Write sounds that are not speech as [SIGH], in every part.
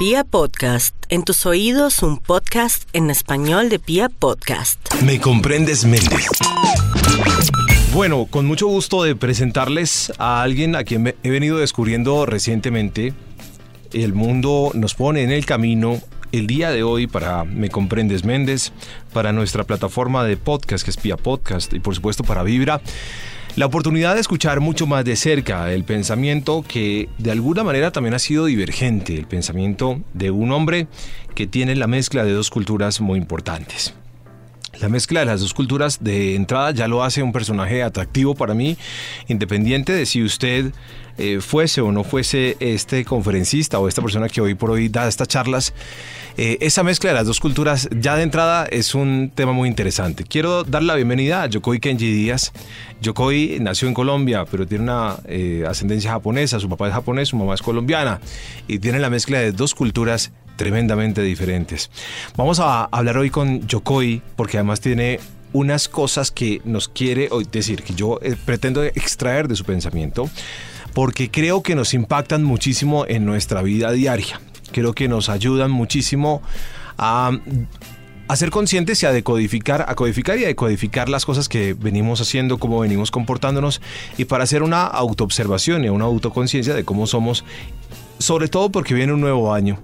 Pia Podcast, en tus oídos un podcast en español de Pia Podcast. Me comprendes, Méndez. Bueno, con mucho gusto de presentarles a alguien a quien he venido descubriendo recientemente. El mundo nos pone en el camino el día de hoy para Me Comprendes Méndez, para nuestra plataforma de podcast que es Pia Podcast y por supuesto para Vibra la oportunidad de escuchar mucho más de cerca el pensamiento que de alguna manera también ha sido divergente, el pensamiento de un hombre que tiene la mezcla de dos culturas muy importantes. La mezcla de las dos culturas de entrada ya lo hace un personaje atractivo para mí, independiente de si usted eh, fuese o no fuese este conferencista o esta persona que hoy por hoy da estas charlas. Eh, esa mezcla de las dos culturas ya de entrada es un tema muy interesante. Quiero dar la bienvenida a Yokoi Kenji Díaz. Yokoi nació en Colombia, pero tiene una eh, ascendencia japonesa. Su papá es japonés, su mamá es colombiana y tiene la mezcla de dos culturas tremendamente diferentes. Vamos a hablar hoy con Yokoi porque además tiene unas cosas que nos quiere decir, que yo eh, pretendo extraer de su pensamiento, porque creo que nos impactan muchísimo en nuestra vida diaria. Creo que nos ayudan muchísimo a a ser conscientes y a decodificar, a codificar y a decodificar las cosas que venimos haciendo, cómo venimos comportándonos y para hacer una autoobservación y una autoconciencia de cómo somos, sobre todo porque viene un nuevo año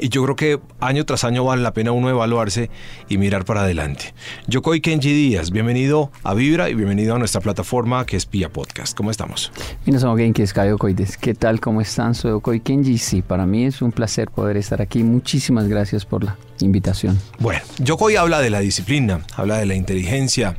y yo creo que año tras año vale la pena uno evaluarse y mirar para adelante. Yokoi Kenji Díaz, bienvenido a Vibra y bienvenido a nuestra plataforma que es Pia Podcast. ¿Cómo estamos? ¿Qué tal? ¿Cómo están? Soy Yokoi Kenji. Sí, para mí es un placer poder estar aquí. Muchísimas gracias por la invitación. Bueno, Yokoi habla de la disciplina, habla de la inteligencia,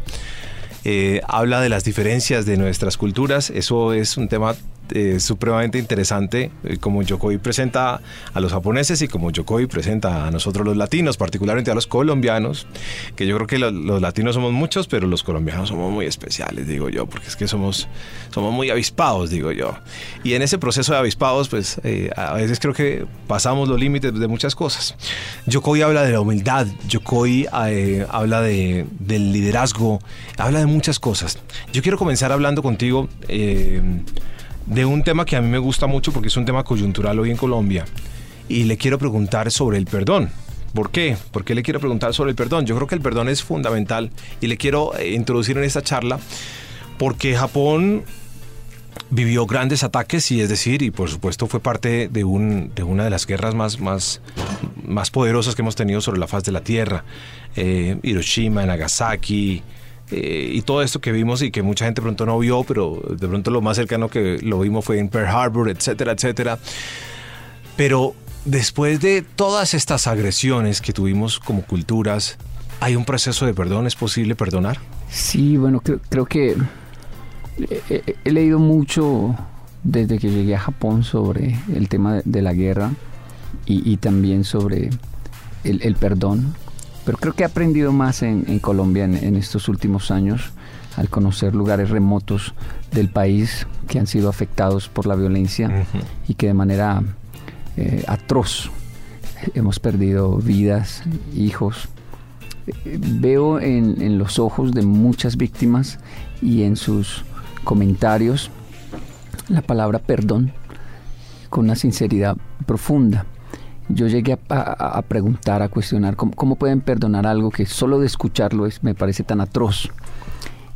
eh, habla de las diferencias de nuestras culturas. Eso es un tema eh, supremamente interesante, eh, como Yokoi presenta a los japoneses y como Yokoi presenta a nosotros los latinos, particularmente a los colombianos, que yo creo que los, latinos somos muchos, pero los colombianos somos muy especiales, digo yo, porque es que somos, somos muy avispados, digo yo. Y en ese proceso de avispados, pues eh, a veces creo que pasamos los límites de muchas cosas. Yokoi habla de la humildad, Yokoi habla de, del liderazgo, habla de muchas cosas. Yo quiero comenzar hablando contigo de un tema que a mí me gusta mucho porque es un tema coyuntural hoy en Colombia. Y le quiero preguntar sobre el perdón. ¿Por qué? ¿Por qué le quiero preguntar sobre el perdón? Yo creo que el perdón es fundamental y le quiero eh, introducir en esta charla porque Japón vivió grandes ataques y es decir, y por supuesto fue parte de, un, de una de las guerras más, más, más poderosas que hemos tenido sobre la faz de la Tierra. Eh, Hiroshima, Nagasaki, eh, y todo esto que vimos y que mucha gente pronto no vio, pero de pronto lo más cercano que lo vimos fue en Pearl Harbor, etcétera, etcétera. Pero después de todas estas agresiones que tuvimos como culturas, ¿hay un proceso de perdón? ¿Es posible perdonar? Sí, bueno, creo, que he, leído mucho desde que llegué a Japón sobre el tema de la guerra y, también sobre el perdón pero creo que he aprendido más en, Colombia en, estos últimos años al conocer lugares remotos del país que han sido afectados por la violencia y que de manera eh, atroz hemos perdido vidas, hijos. veo en, en los ojos de muchas víctimas y en sus comentarios la palabra perdón con una sinceridad profunda yo llegué a, preguntar, a cuestionar cómo, pueden perdonar algo que solo de escucharlo es, me parece tan atroz.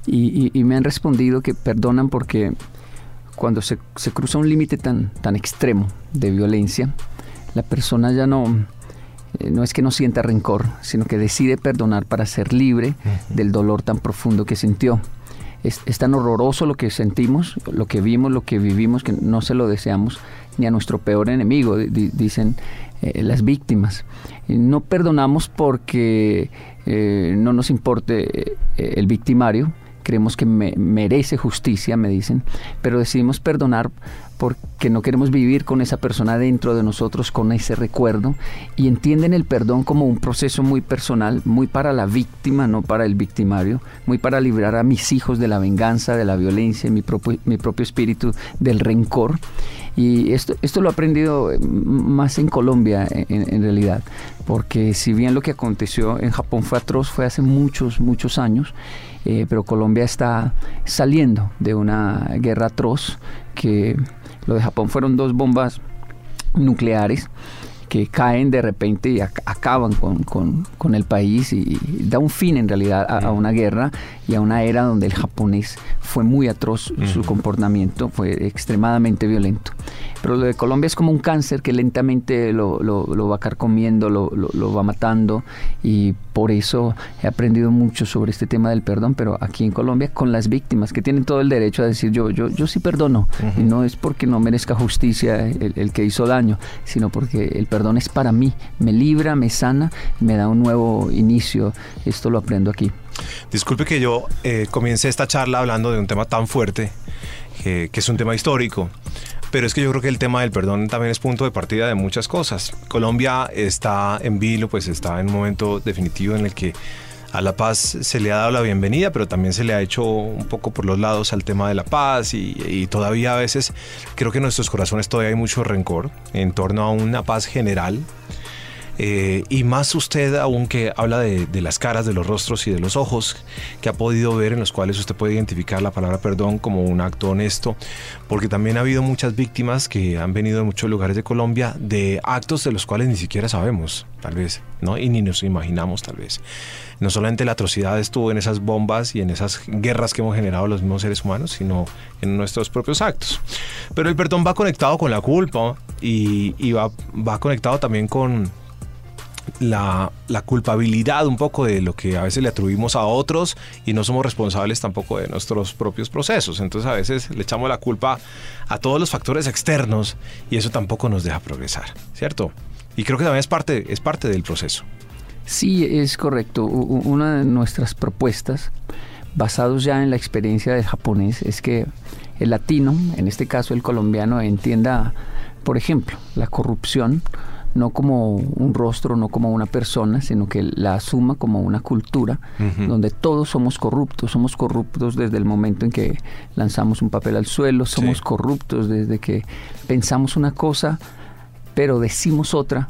Y, me han respondido que perdonan porque cuando se, cruza un límite tan, tan extremo de violencia, la persona ya no, eh, no es que no sienta rencor, sino que decide perdonar para ser libre del dolor tan profundo que sintió. Es, tan horroroso lo que sentimos, lo que vimos, lo que vivimos, que no se lo deseamos ni a nuestro peor enemigo, dicen eh, las víctimas. No perdonamos porque eh, no nos importe eh, el victimario, creemos que merece justicia, me dicen, pero decidimos perdonar porque no queremos vivir con esa persona dentro de nosotros, con ese recuerdo, y entienden el perdón como un proceso muy personal, muy para la víctima, no para el victimario, muy para librar a mis hijos de la venganza, de la violencia, mi propio, mi propio espíritu del rencor. Y esto, esto lo he aprendido eh, más en Colombia, en, realidad, porque si bien lo que aconteció en Japón fue atroz, fue hace muchos, muchos años, eh, pero Colombia está saliendo de una guerra atroz que lo de Japón fueron dos bombas nucleares que caen de repente y acaban con, el país y, da un fin en realidad a, una guerra y a una era donde el japonés fue muy atroz, su comportamiento fue extremadamente violento. Pero lo de Colombia es como un cáncer que lentamente lo, lo, va carcomiendo, lo, lo, va matando y por eso he aprendido mucho sobre este tema del perdón, pero aquí en Colombia con las víctimas que tienen todo el derecho a decir yo, yo, yo sí perdono. Y no es porque no merezca justicia el, el, que hizo daño, sino porque el perdón es para mí, me libra, me sana, me da un nuevo inicio. Esto lo aprendo aquí. Disculpe que yo eh, comience esta charla hablando de un tema tan fuerte, que es un tema histórico. Pero es que yo creo que el tema del perdón también es punto de partida de muchas cosas. Colombia está en vilo, pues está en un momento definitivo en el que a la paz se le ha dado la bienvenida, pero también se le ha hecho un poco por los lados al tema de la paz y, todavía a veces creo que en nuestros corazones todavía hay mucho rencor en torno a una paz general eh, y más usted aún que habla de, las caras, de los rostros y de los ojos que ha podido ver en los cuales usted puede identificar la palabra perdón como un acto honesto, porque también ha habido muchas víctimas que han venido de muchos lugares de Colombia de actos de los cuales ni siquiera sabemos, tal vez, ¿no? Y ni nos imaginamos, tal vez. No solamente la atrocidad estuvo en esas bombas y en esas guerras que hemos generado los mismos seres humanos, sino en nuestros propios actos. Pero el perdón va conectado con la culpa y, va, va conectado también con la, culpabilidad un poco de lo que a veces le atribuimos a otros y no somos responsables tampoco de nuestros propios procesos. Entonces a veces le echamos la culpa a todos los factores externos y eso tampoco nos deja progresar, ¿cierto? Y creo que también es parte, es parte del proceso. Sí, es correcto. Una de nuestras propuestas, basados ya en la experiencia del japonés, es que el latino, en este caso el colombiano, entienda, por ejemplo, la corrupción no como un rostro, no como una persona, sino que la asuma como una cultura donde todos somos corruptos. Somos corruptos desde el momento en que lanzamos un papel al suelo, somos corruptos desde que pensamos una cosa, pero decimos otra.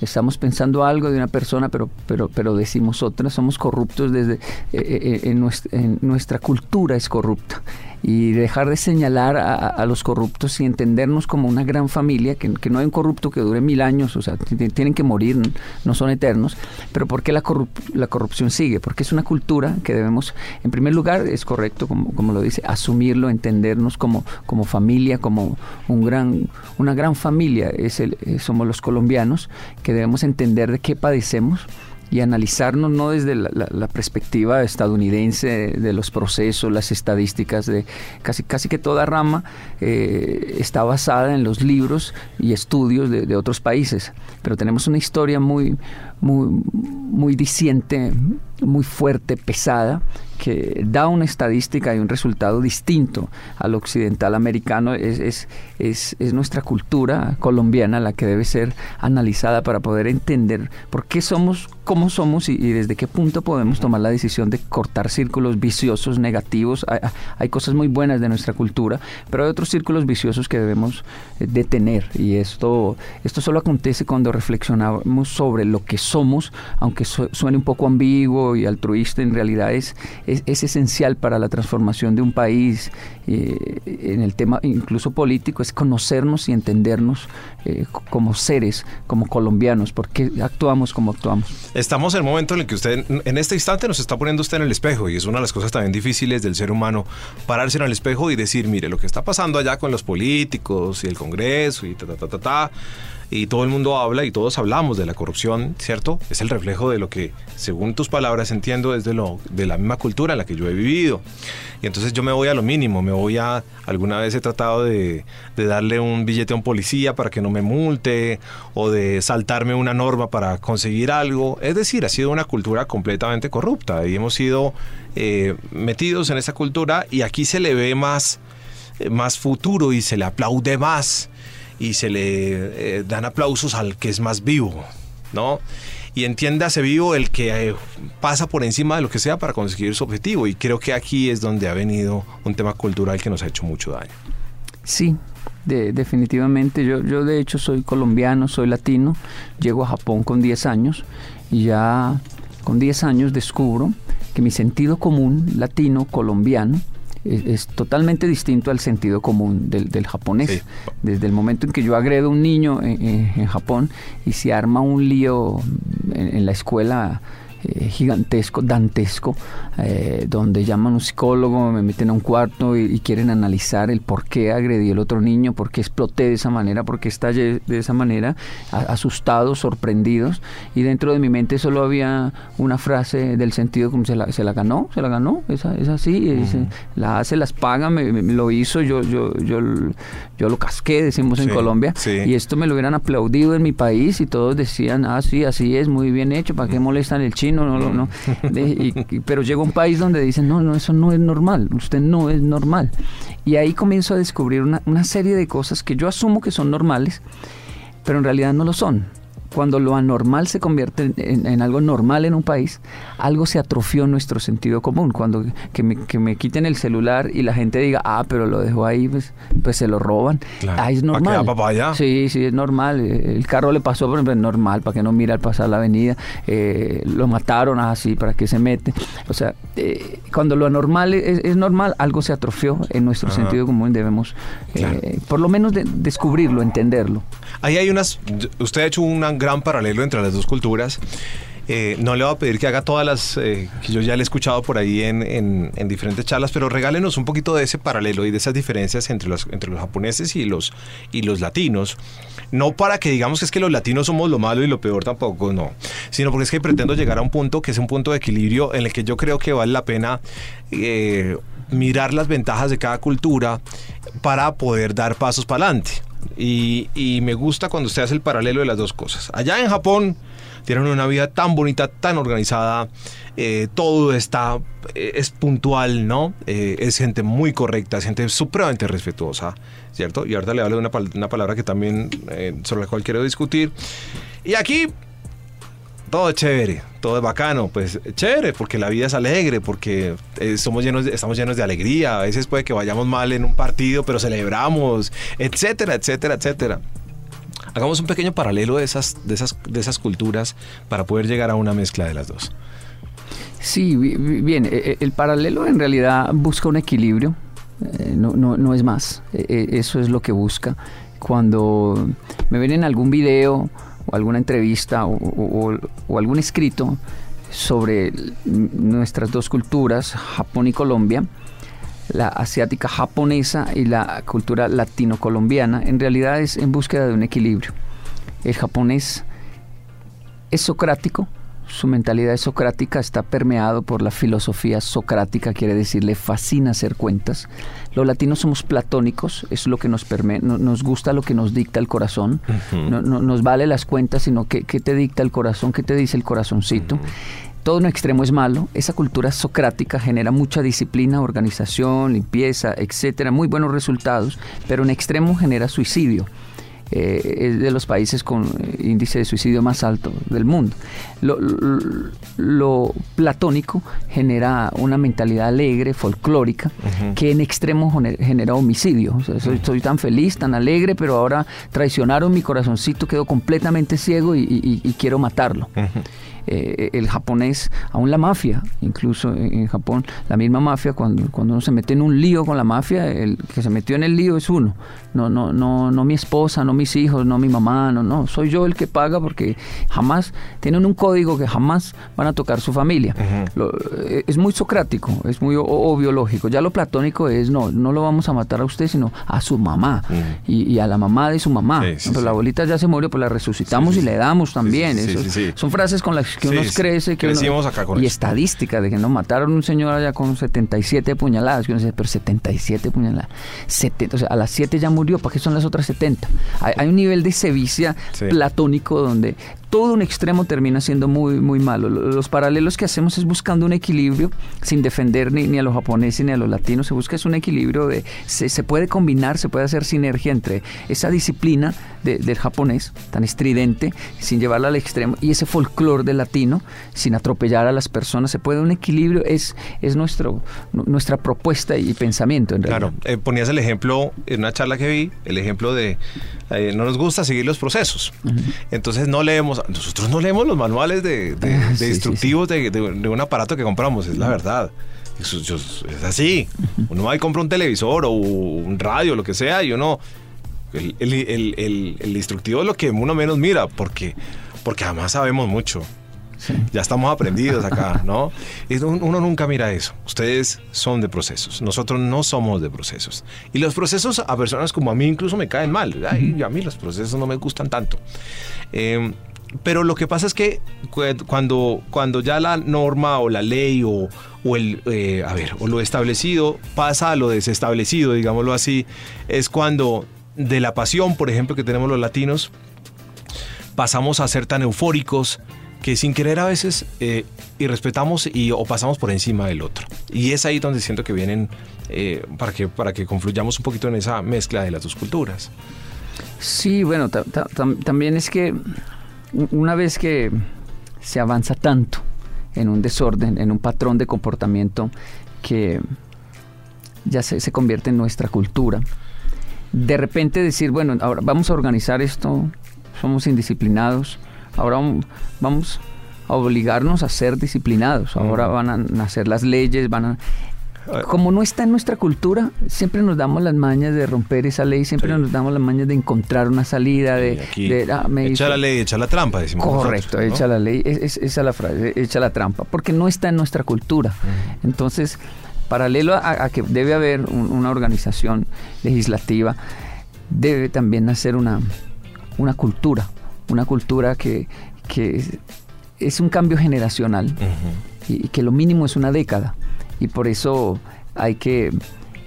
Estamos pensando algo de una persona, pero, pero, pero decimos otra. Somos corruptos desde... Eh, eh, en, nuestra, en nuestra cultura es corrupta y dejar de señalar a, los corruptos y entendernos como una gran familia, que, no hay un corrupto que dure mil años, o sea, tienen que morir, no son eternos, pero ¿por qué la, la corrupción sigue? Porque es una cultura que debemos, en primer lugar, es correcto, como, como lo dice, asumirlo, entendernos como, como familia, como un gran, una gran familia, es el, somos los colombianos, que debemos entender de qué padecemos y analizarnos no desde la, perspectiva estadounidense de los procesos, las estadísticas, de casi, casi que toda rama eh, está basada en los libros y estudios de, de, otros países, pero tenemos una historia muy, muy, muy diciente, muy fuerte, pesada, que da una estadística y un resultado distinto al occidental americano. Es, es, es, nuestra cultura colombiana la que debe ser analizada para poder entender por qué somos como somos y, desde qué punto podemos tomar la decisión de cortar círculos viciosos, negativos. Hay, cosas muy buenas de nuestra cultura, pero hay otros círculos viciosos que debemos eh, detener. Y esto, esto solo acontece cuando reflexionamos sobre lo que somos, aunque suene un poco ambiguo y altruista, en realidad es, es, esencial para la transformación de un país, eh, en el tema incluso político, es conocernos y entendernos eh, como seres, como colombianos, porque actuamos como actuamos. Estamos en el momento en el que usted, en este instante, nos está poniendo usted en el espejo y es una de las cosas también difíciles del ser humano, pararse en el espejo y decir, mire, lo que está pasando allá con los políticos y el Congreso y ta, ta, ta, ta, ta y todo el mundo habla y todos hablamos de la corrupción, ¿cierto? Es el reflejo de lo que, según tus palabras, entiendo desde lo, de la misma cultura en la que yo he vivido. Y entonces yo me voy a lo mínimo, me voy a, alguna vez he tratado de, darle un billete a un policía para que no me multe o de saltarme una norma para conseguir algo. Es decir, ha sido una cultura completamente corrupta y hemos sido eh, metidos en esa cultura y aquí se le ve más, eh, más futuro y se le aplaude más y se le eh, dan aplausos al que es más vivo, ¿no? Y entiéndase vivo el que eh, pasa por encima de lo que sea para conseguir su objetivo. Y creo que aquí es donde ha venido un tema cultural que nos ha hecho mucho daño. Sí, definitivamente. Yo, yo de hecho soy colombiano, soy latino, llego a Japón con 10 años y ya con 10 años descubro que mi sentido común latino, colombiano, es, totalmente distinto al sentido común del, japonés. Desde el momento en que yo agredo a un niño en, Japón y se arma un lío en la escuela eh, gigantesco, dantesco, eh, donde llaman a un psicólogo, me meten a un cuarto y, quieren analizar el por qué agredí al otro niño, por qué exploté de esa manera, por qué estallé de esa manera, asustados, sorprendidos, y dentro de mi mente solo había una frase del sentido como se la, se la ganó, se la ganó, es, es así, la hace, las paga, me, lo hizo, yo, yo, yo, yo lo casqué, decimos en Colombia, y esto me lo hubieran aplaudido en mi país y todos decían, ah, sí, así es, muy bien hecho, ¿para qué molestan el chino? No, no, no. [LAUGHS] pero llega un país donde dicen, no, no, eso no es normal, usted no es normal. Y ahí comienzo a descubrir una, una serie de cosas que yo asumo que son normales, pero en realidad no lo son cuando lo anormal se convierte en, algo normal en un país, algo se atrofió en nuestro sentido común. Cuando que me, que me, quiten el celular y la gente diga, ah, pero lo dejó ahí, pues, pues se lo roban. Ah, es normal. Sí, sí, es normal. El carro le pasó, pero es normal, para que no mire al pasar la avenida. Eh, lo mataron así, para que se mete. O sea, eh, cuando lo anormal es, normal, algo se atrofió en nuestro sentido común. Debemos, eh, por lo menos, descubrirlo, entenderlo. Ahí hay unas. Usted ha hecho una gran paralelo entre las dos culturas. Eh, no le voy a pedir que haga todas las eh, que yo ya le he escuchado por ahí en, en, diferentes charlas, pero regálenos un poquito de ese paralelo y de esas diferencias entre los, entre los japoneses y los, y los latinos. No para que digamos que es que los latinos somos lo malo y lo peor tampoco, no. Sino porque es que pretendo llegar a un punto que es un punto de equilibrio en el que yo creo que vale la pena eh, mirar las ventajas de cada cultura para poder dar pasos para adelante. Y, me gusta cuando usted hace el paralelo de las dos cosas. Allá en Japón tienen una vida tan bonita, tan organizada, eh, todo está, eh, es puntual, ¿no? Eh, es gente muy correcta, es gente supremamente respetuosa, ¿cierto? Y ahorita le hablo de una, una palabra que también, sobre la cual quiero discutir. Y aquí todo es chévere, todo es bacano, pues chévere, porque la vida es alegre, porque eh, somos llenos estamos llenos de alegría, a veces puede que vayamos mal en un partido, pero celebramos, etcétera, etcétera, etcétera. Hagamos un pequeño paralelo de esas, de esas, de esas culturas para poder llegar a una mezcla de las dos. Sí, bien, e, e, el paralelo en realidad busca un equilibrio, eh, no, no, no es más, e, eso es lo que busca. Cuando me ven en algún video, o alguna entrevista o, algún escrito sobre nuestras dos culturas, Japón y Colombia, la asiática japonesa y la cultura latino-colombiana, en realidad es en búsqueda de un equilibrio. El japonés es socrático, su mentalidad es socrática, está permeado por la filosofía socrática, quiere decir, le fascina hacer cuentas. Los latinos somos platónicos, es lo que nos nos gusta lo que nos dicta el corazón, no, nos vale las cuentas, sino que, qué te dicta el corazón, qué te dice el corazoncito. Todo un extremo es malo. Esa cultura socrática genera mucha disciplina, organización, limpieza, etcétera, muy buenos resultados, pero en extremo genera suicidio. Eh, es de los países con índice de suicidio más alto del mundo. Lo, platónico genera una mentalidad alegre, folclórica, que en extremo genera homicidio. soy, tan feliz, tan alegre, pero ahora traicionaron mi corazoncito, quedo completamente ciego y, quiero matarlo. Eh, el japonés, aún la mafia, incluso en, Japón, la misma mafia, cuando, cuando uno se mete en un lío con la mafia, el que se metió en el lío es uno, no, no, no, no mi esposa, no mis hijos, no mi mamá, no, no, soy yo el que paga porque jamás, tienen un código que jamás van a tocar su familia. Eh, es muy socrático, es muy o, biológico. Ya lo platónico es, no, no lo vamos a matar a usted, sino a su mamá y, a la mamá de su mamá. Pero la abuelita ya se murió, pues la resucitamos y le damos también. son frases con las que uno crece. Que y estadística de que no mataron un señor allá con 77 puñaladas. Que uno dice, pero 77 puñaladas. 70, o sea, a las 7 ya murió, ¿para qué son las otras 70? Hay, un nivel de sevicia platónico donde todo un extremo termina siendo muy, muy malo. Los paralelos que hacemos es buscando un equilibrio sin defender ni, a los japoneses ni a los latinos. Se busca es un equilibrio de. Se, se puede combinar, se puede hacer sinergia entre esa disciplina del japonés, tan estridente, sin llevarla al extremo, y ese folclore del latino, sin atropellar a las personas. Se puede un equilibrio, es, es nuestro, nuestra propuesta y pensamiento. En claro, eh, ponías el ejemplo en una charla que vi, el ejemplo de eh, no nos gusta seguir los procesos. Entonces no leemos, nosotros no leemos los manuales de, de, instructivos De, un aparato que compramos, es la verdad. Eso, es así. Uno va y compra un televisor o un radio, lo que sea, y uno. El, el, instructivo es lo que uno menos mira, porque, porque además sabemos mucho. Ya estamos aprendidos acá, [LAUGHS] ¿no? Uno nunca mira eso. Ustedes son de procesos. Nosotros no somos de procesos. Y los procesos a personas como a mí incluso me caen mal. a mí los procesos no me gustan tanto. Em, pero lo que pasa es que cuando, cuando ya la norma o la ley o, el, eh, a ver, o lo establecido pasa a lo desestablecido, digámoslo así, es cuando de la pasión, por ejemplo, que tenemos los latinos, pasamos a ser tan eufóricos que sin querer a veces eh, irrespetamos y o pasamos por encima del otro. Y es ahí donde siento que vienen eh, para, que, para que confluyamos un poquito en esa mezcla de las dos culturas. Sí, bueno, también es que una vez que se avanza tanto en un desorden, en un patrón de comportamiento que ya se, se convierte en nuestra cultura, de repente decir, bueno, ahora vamos a organizar esto, somos indisciplinados, ahora vamos a obligarnos a ser disciplinados, ahora van a nacer las leyes, van a como no está en nuestra cultura, siempre nos damos las mañas de romper esa ley, siempre nos damos las mañas de encontrar una salida, de... Ah, echa la ley, echa la trampa, decimos Correcto, echa la ley, es, esa es la frase, echa la trampa, porque no está en nuestra cultura. Entonces, paralelo a, que debe haber una organización legislativa, debe también nacer una, una cultura, una cultura que, es un cambio generacional y que lo mínimo es una década y por eso hay que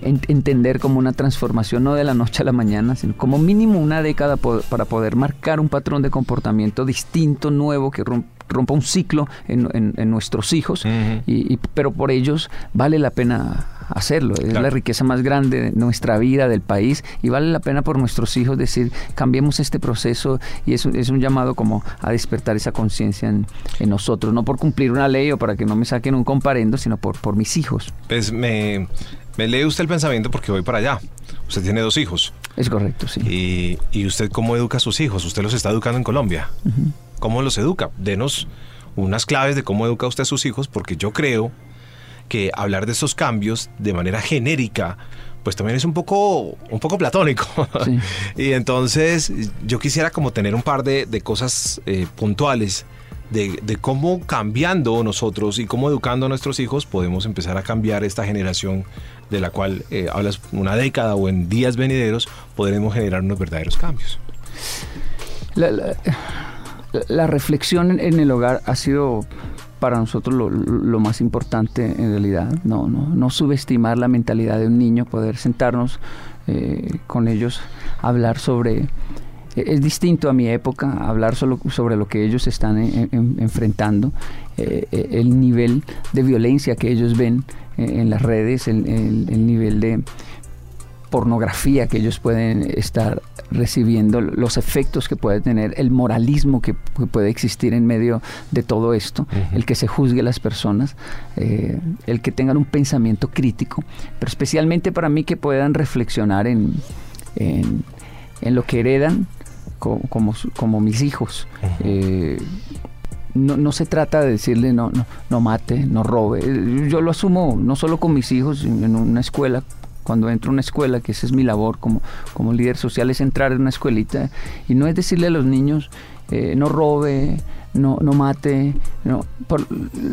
entender como una transformación no de la noche a la mañana, sino como mínimo una década para poder marcar un patrón de comportamiento distinto, nuevo, que rompa un ciclo en, nuestros hijos, y, pero por ellos vale la pena hacerlo. Es la riqueza más grande de nuestra vida, del país, y vale la pena por nuestros hijos decir, cambiemos este proceso, y es, es un llamado como a despertar esa conciencia en, nosotros, no por cumplir una ley o para que no me saquen un comparendo, sino por, por mis hijos. Pues me, me lee usted el pensamiento porque voy para allá. Usted tiene dos hijos. Es correcto, sí. ¿Y, y usted cómo educa a sus hijos? ¿Usted los está educando en Colombia? ¿Cómo los educa? Denos unas claves de cómo educa usted a sus hijos, porque yo creo que hablar de esos cambios de manera genérica pues también es un poco, un poco platónico. [LAUGHS] y entonces yo quisiera como tener un par de, cosas eh, puntuales de, cómo cambiando nosotros y cómo educando a nuestros hijos podemos empezar a cambiar esta generación de la cual eh, hablas una década o en días venideros podremos generar unos verdaderos cambios. la reflexión en el hogar ha sido para nosotros lo, más importante en realidad, no, no, no, subestimar la mentalidad de un niño, poder sentarnos eh, con ellos, hablar sobre... Es distinto a mi época hablar solo sobre lo que ellos están enfrentando, eh, eh, el nivel de violencia que ellos ven en las redes, el nivel de, pornografía que ellos pueden estar recibiendo, los efectos que puede tener, el moralismo que, puede existir en medio de todo esto, el que se juzgue a las personas, eh, el que tengan un pensamiento crítico, pero especialmente para mí que puedan reflexionar en, en, lo que heredan como, como, mis hijos. Eh, no, no, se trata de decirle no, no, no mate, no robe. Yo lo asumo no solo con mis hijos en una escuela, cuando entro a una escuela, que esa es mi labor como, como líder social, es entrar en una escuelita y no es decirle a los niños, eh, no robe, no, no mate. No.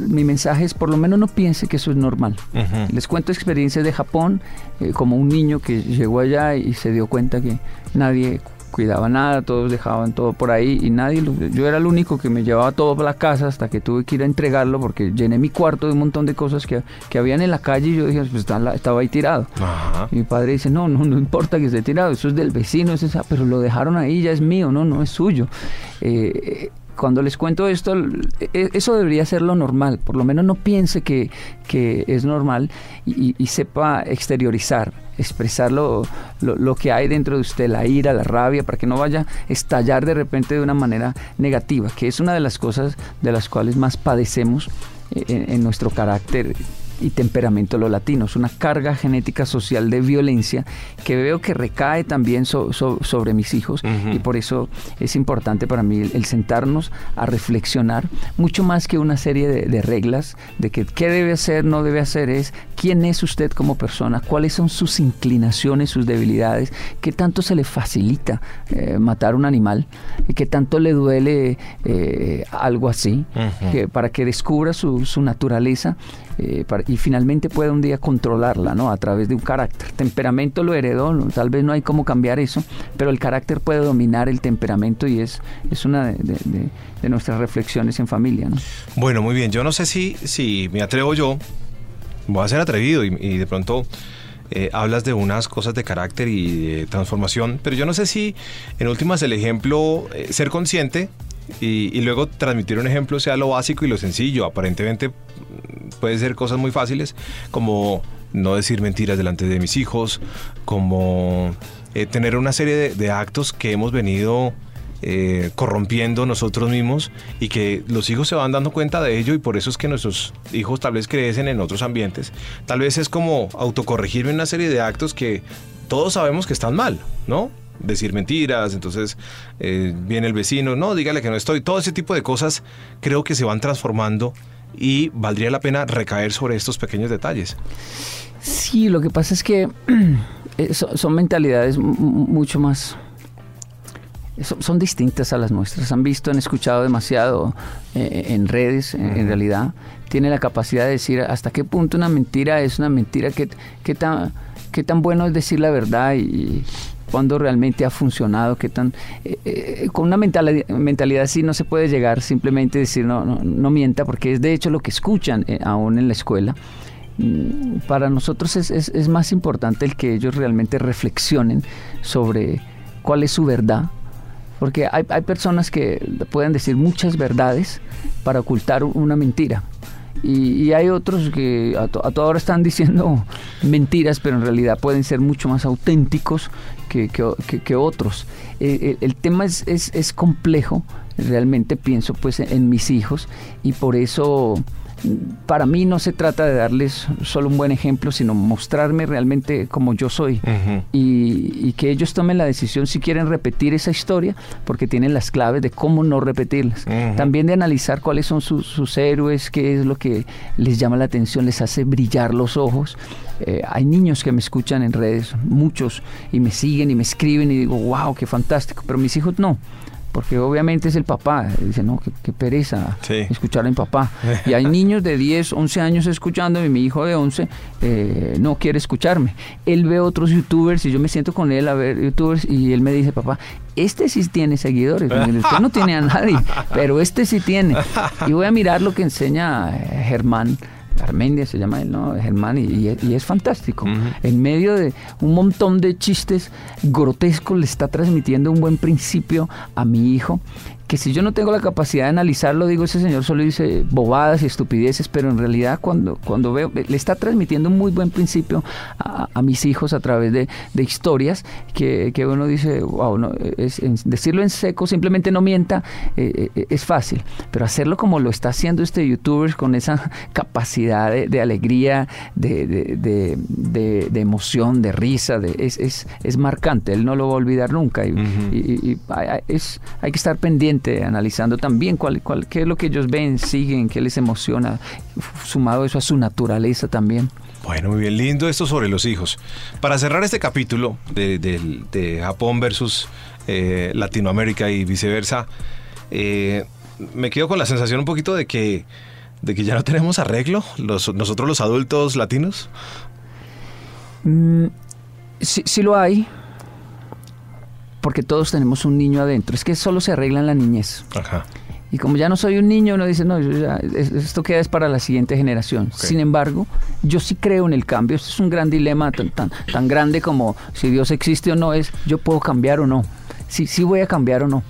mi mensaje es, por lo menos no piense que eso es normal. Les cuento experiencias de Japón, eh, como un niño que llegó allá y se dio cuenta que nadie cuidaba nada, todos dejaban todo por ahí y nadie, yo era el único que me llevaba todo para la casa hasta que tuve que ir a entregarlo porque llené mi cuarto de un montón de cosas que, que habían en la calle y yo dije, pues estaba ahí tirado. Y mi padre dice, no, no, no importa que esté tirado, eso es del vecino, es esa, pero lo dejaron ahí, ya es mío, no, no es suyo. Eh, cuando les cuento esto, e, eso debería ser lo normal, por lo menos no piense que, es normal y, sepa exteriorizar, expresar lo, que hay dentro de usted, la ira, la rabia, para que no vaya a estallar de repente de una manera negativa, que es una de las cosas de las cuales más padecemos en, nuestro carácter y temperamento de los latinos, una carga genética social de violencia que veo que recae también sobre mis hijos y por eso es importante para mí el, sentarnos a reflexionar mucho más que una serie de, reglas de que qué debe hacer, no debe hacer, es quién es usted como persona, cuáles son sus inclinaciones, sus debilidades, qué tanto se le facilita eh, matar un animal, qué tanto le duele eh, algo así, que, para que descubra su, su naturaleza eh, y finalmente pueda un día controlarla, ¿no? A través de un carácter. Temperamento lo heredó, tal vez no hay cómo cambiar eso, pero el carácter puede dominar el temperamento y es, es una de, nuestras reflexiones en familia, ¿no? Bueno, muy bien. Yo no sé si, si me atrevo yo, voy a ser atrevido y, de pronto... Eh, hablas de unas cosas de carácter y de transformación, pero yo no sé si en últimas el ejemplo, eh, ser consciente y, luego transmitir un ejemplo sea lo básico y lo sencillo. Aparentemente puede ser cosas muy fáciles como no decir mentiras delante de mis hijos, como eh, tener una serie de, actos que hemos venido eh, corrompiendo nosotros mismos y que los hijos se van dando cuenta de ello y por eso es que nuestros hijos tal vez crecen en otros ambientes. Tal vez es como autocorregirme una serie de actos que todos sabemos que están mal, ¿no? Decir mentiras, entonces eh, viene el vecino, no, dígale que no estoy. Todo ese tipo de cosas creo que se van transformando y valdría la pena recaer sobre estos pequeños detalles. Sí, lo que pasa es que [CLEARS THROAT] eh, son, mentalidades mucho más... Son, distintas a las nuestras. Han visto, han escuchado demasiado eh, en redes, en, realidad. Tiene la capacidad de decir hasta qué punto una mentira es una mentira, qué, qué, tan, qué tan bueno es decir la verdad y, cuando realmente ha funcionado, qué tan... Eh, eh, con una mentalidad, mentalidad así no se puede llegar simplemente decir no, no, mienta, porque es de hecho lo que escuchan eh, aún en la escuela. Mm, para nosotros es, es, más importante el que ellos realmente reflexionen sobre cuál es su verdad, porque hay, hay, personas que pueden decir muchas verdades para ocultar una mentira. Y, hay otros que a, toda hora están diciendo [LAUGHS] mentiras, pero en realidad pueden ser mucho más auténticos que, que, otros. Eh, eh, el, tema es, es, es, complejo, realmente pienso pues en mis hijos y por eso para mí no se trata de darles solo un buen ejemplo, sino mostrarme realmente como yo soy y, que ellos tomen la decisión si quieren repetir esa historia, porque tienen las claves de cómo no repetirlas. También de analizar cuáles son sus, héroes, qué es lo que les llama la atención, les hace brillar los ojos. Eh, hay niños que me escuchan en redes, muchos, y me siguen y me escriben y digo, wow, qué fantástico, pero mis hijos no porque obviamente es el papá. Dice, no, qué, pereza escuchar a mi papá. [LAUGHS] Y hay niños de 10, 11 años escuchando y mi hijo de 11 eh, no quiere escucharme. Él ve otros youtubers y yo me siento con él a ver youtubers y él me dice, papá, este sí tiene seguidores. Usted no tiene a nadie, pero este sí tiene. Y voy a mirar lo que enseña eh, Germán Armendia se llama él, ¿no? Germán, y, es fantástico. En medio de un montón de chistes grotescos le está transmitiendo un buen principio a mi hijo que si yo no tengo la capacidad de analizarlo, digo, ese señor solo dice bobadas y estupideces, pero en realidad cuando, cuando veo, le está transmitiendo un muy buen principio a, mis hijos a través de, historias que, uno dice, wow, no, es, decirlo en seco, simplemente no mienta, eh, eh, es fácil, pero hacerlo como lo está haciendo este youtuber con esa [LAUGHS] capacidad de, alegría, de, emoción, de risa, de, es, es, marcante, él no lo va a olvidar nunca y, es, hay que estar pendiente analizando también cuál, cuál, qué es lo que ellos ven, siguen, qué les emociona, sumado eso a su naturaleza también. Bueno, muy bien, lindo esto sobre los hijos. Para cerrar este capítulo de, Japón versus eh, Latinoamérica y viceversa, eh, me quedo con la sensación un poquito de que, de que ya no tenemos arreglo, los, nosotros los adultos latinos. Mm, sí, sí lo hay, porque todos tenemos un niño adentro. Es que solo se arregla en la niñez. Y como ya no soy un niño, uno dice, no, esto queda es para la siguiente generación. Sin embargo, yo sí creo en el cambio. Esto es un gran dilema tan, tan, tan grande como si Dios existe o no, es yo puedo cambiar o no. Sí, sí voy a cambiar o no.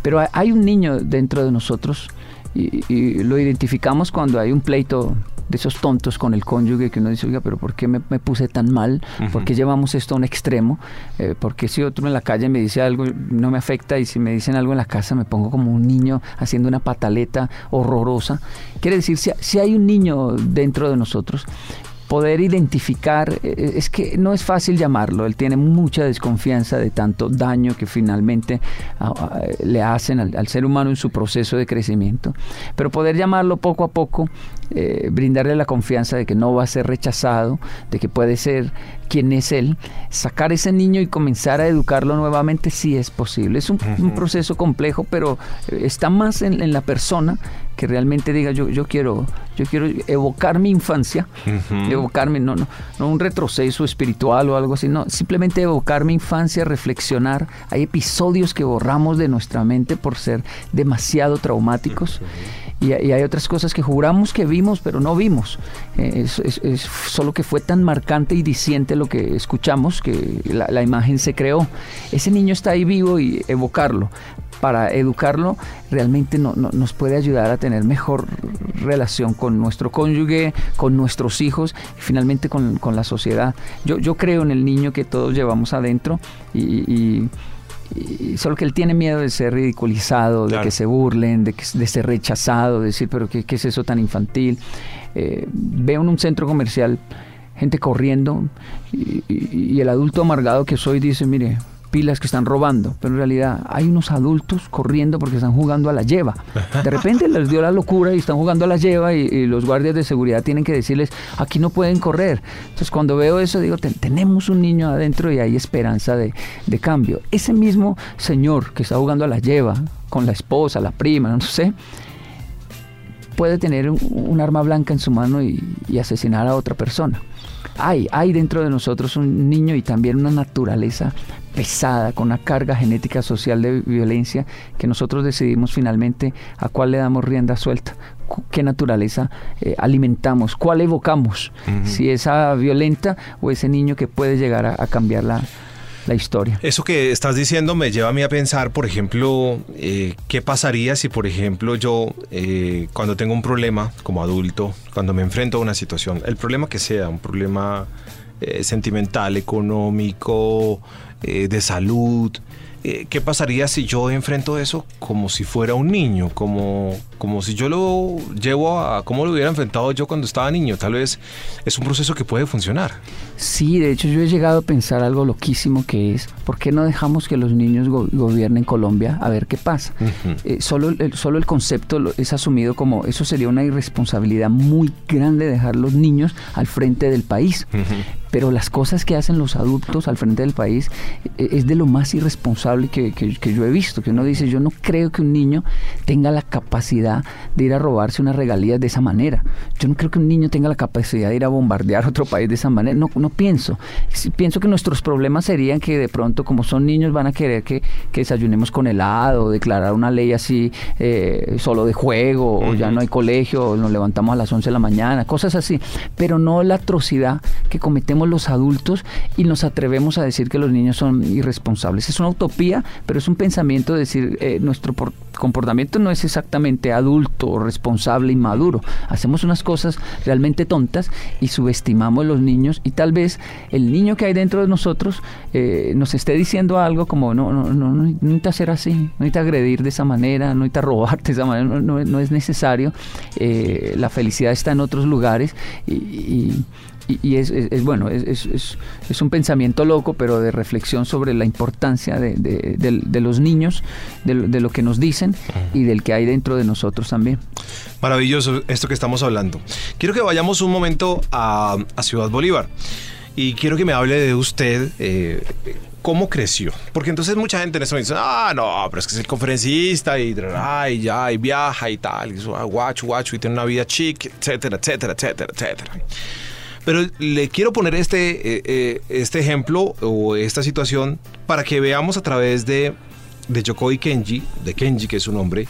Pero hay un niño dentro de nosotros y, y lo identificamos cuando hay un pleito de esos tontos con el cónyuge que uno dice, oiga, pero ¿por qué me, puse tan mal? ¿Por qué llevamos esto a un extremo? Eh, porque si otro en la calle me dice algo, no me afecta, y si me dicen algo en la casa, me pongo como un niño haciendo una pataleta horrorosa. Quiere decir, si, si hay un niño dentro de nosotros, poder identificar, eh, eh, es que no es fácil llamarlo, él tiene mucha desconfianza de tanto daño que finalmente ah, ah, le hacen al, ser humano en su proceso de crecimiento, pero poder llamarlo poco a poco, eh, brindarle la confianza de que no va a ser rechazado, de que puede ser quien es él, sacar ese niño y comenzar a educarlo nuevamente, sí es posible. Es un, proceso complejo, pero está más en la persona que realmente diga yo, yo quiero, yo quiero evocar mi infancia, evocarme, no, no, no un retroceso espiritual o algo así, no, simplemente evocar mi infancia, reflexionar. Hay episodios que borramos de nuestra mente por ser demasiado traumáticos. Y, hay otras cosas que juramos que vimos, pero no vimos. Eh, solo que fue tan marcante y diciente lo que escuchamos que la, imagen se creó. Ese niño está ahí vivo y evocarlo para educarlo realmente no, nos puede ayudar a tener mejor relación con nuestro cónyuge, con nuestros hijos y finalmente con, la sociedad. Yo creo en el niño que todos llevamos adentro y, solo que él tiene miedo de ser ridiculizado, de que se burlen, de, que, de ser rechazado, de decir, pero ¿qué, es eso tan infantil? Eh, veo en un centro comercial gente corriendo y, el adulto amargado que soy dice, mire, pilas que están robando, pero en realidad hay unos adultos corriendo porque están jugando a la lleva. De repente les dio la locura y están jugando a la lleva y, los guardias de seguridad tienen que decirles, aquí no pueden correr. Entonces cuando veo eso digo, tenemos un niño adentro y hay esperanza de, cambio. Ese mismo señor que está jugando a la lleva con la esposa, la prima, no sé, puede tener un, arma blanca en su mano y asesinar a otra persona hay, hay dentro de nosotros un niño y también una naturaleza pesada, con una carga genética social de violencia, que nosotros decidimos finalmente a cuál le damos rienda suelta, qué naturaleza eh, alimentamos, cuál evocamos, si esa violenta o ese niño que puede llegar a, a cambiar la, la historia. Eso que estás diciendo me lleva a mí a pensar, por ejemplo, eh, qué pasaría si, por ejemplo, yo eh, cuando tengo un problema como adulto, cuando me enfrento a una situación, el problema que sea, un problema eh, sentimental, económico, de salud, ¿qué pasaría si yo enfrento eso como si fuera un niño? Como, como si yo lo llevo a cómo lo hubiera enfrentado yo cuando estaba niño. Tal vez es un proceso que puede funcionar. Sí, de hecho yo he llegado a pensar algo loquísimo que es, ¿por qué no dejamos que los niños gobiernen Colombia a ver qué pasa? Eh, solo, el, solo el concepto es asumido como, eso sería una irresponsabilidad muy grande dejar los niños al frente del país. Pero las cosas que hacen los adultos al frente del país e, es de lo más irresponsable que, que yo he visto, que uno dice, yo no creo que un niño tenga la capacidad de ir a robarse unas regalías de esa manera. Yo no creo que un niño tenga la capacidad de ir a bombardear otro país de esa manera. No, no pienso. Pienso que nuestros problemas serían que de pronto, como son niños, van a querer que, desayunemos con helado, declarar una ley así eh, solo de juego, o ya no hay colegio, o nos levantamos a las 11 de la mañana, cosas así. Pero no la atrocidad que cometemos los adultos y nos atrevemos a decir que los niños son irresponsables. Es una utopía, pero es un pensamiento de decir eh, nuestro comportamiento no es exactamente adulto, responsable y maduro. Hacemos unas cosas realmente tontas y subestimamos a los niños y tal vez el niño que hay dentro de nosotros eh, nos esté diciendo algo como no, no, no, no necesita ser así, no necesita agredir de esa manera, no necesita robar de esa manera, no, no, es necesario. Eh, la felicidad está en otros lugares y y, es, bueno, es, es, un pensamiento loco, pero de reflexión sobre la importancia de, de, los niños, de, lo que nos dicen y del que hay dentro de nosotros también. Maravilloso esto que estamos hablando. Quiero que vayamos un momento a, Ciudad Bolívar y quiero que me hable de usted. Eh, ¿Cómo creció? Porque entonces mucha gente en eso dice, ah, no, pero es que es el conferencista y, ay, ya, y viaja y tal, y guacho, guacho, y tiene una vida chic, etcétera, etcétera, etcétera, etcétera. Pero le quiero poner este, eh, eh, este ejemplo o esta situación para que veamos a través de, de Yokoi Kenji, de Kenji, que es su nombre,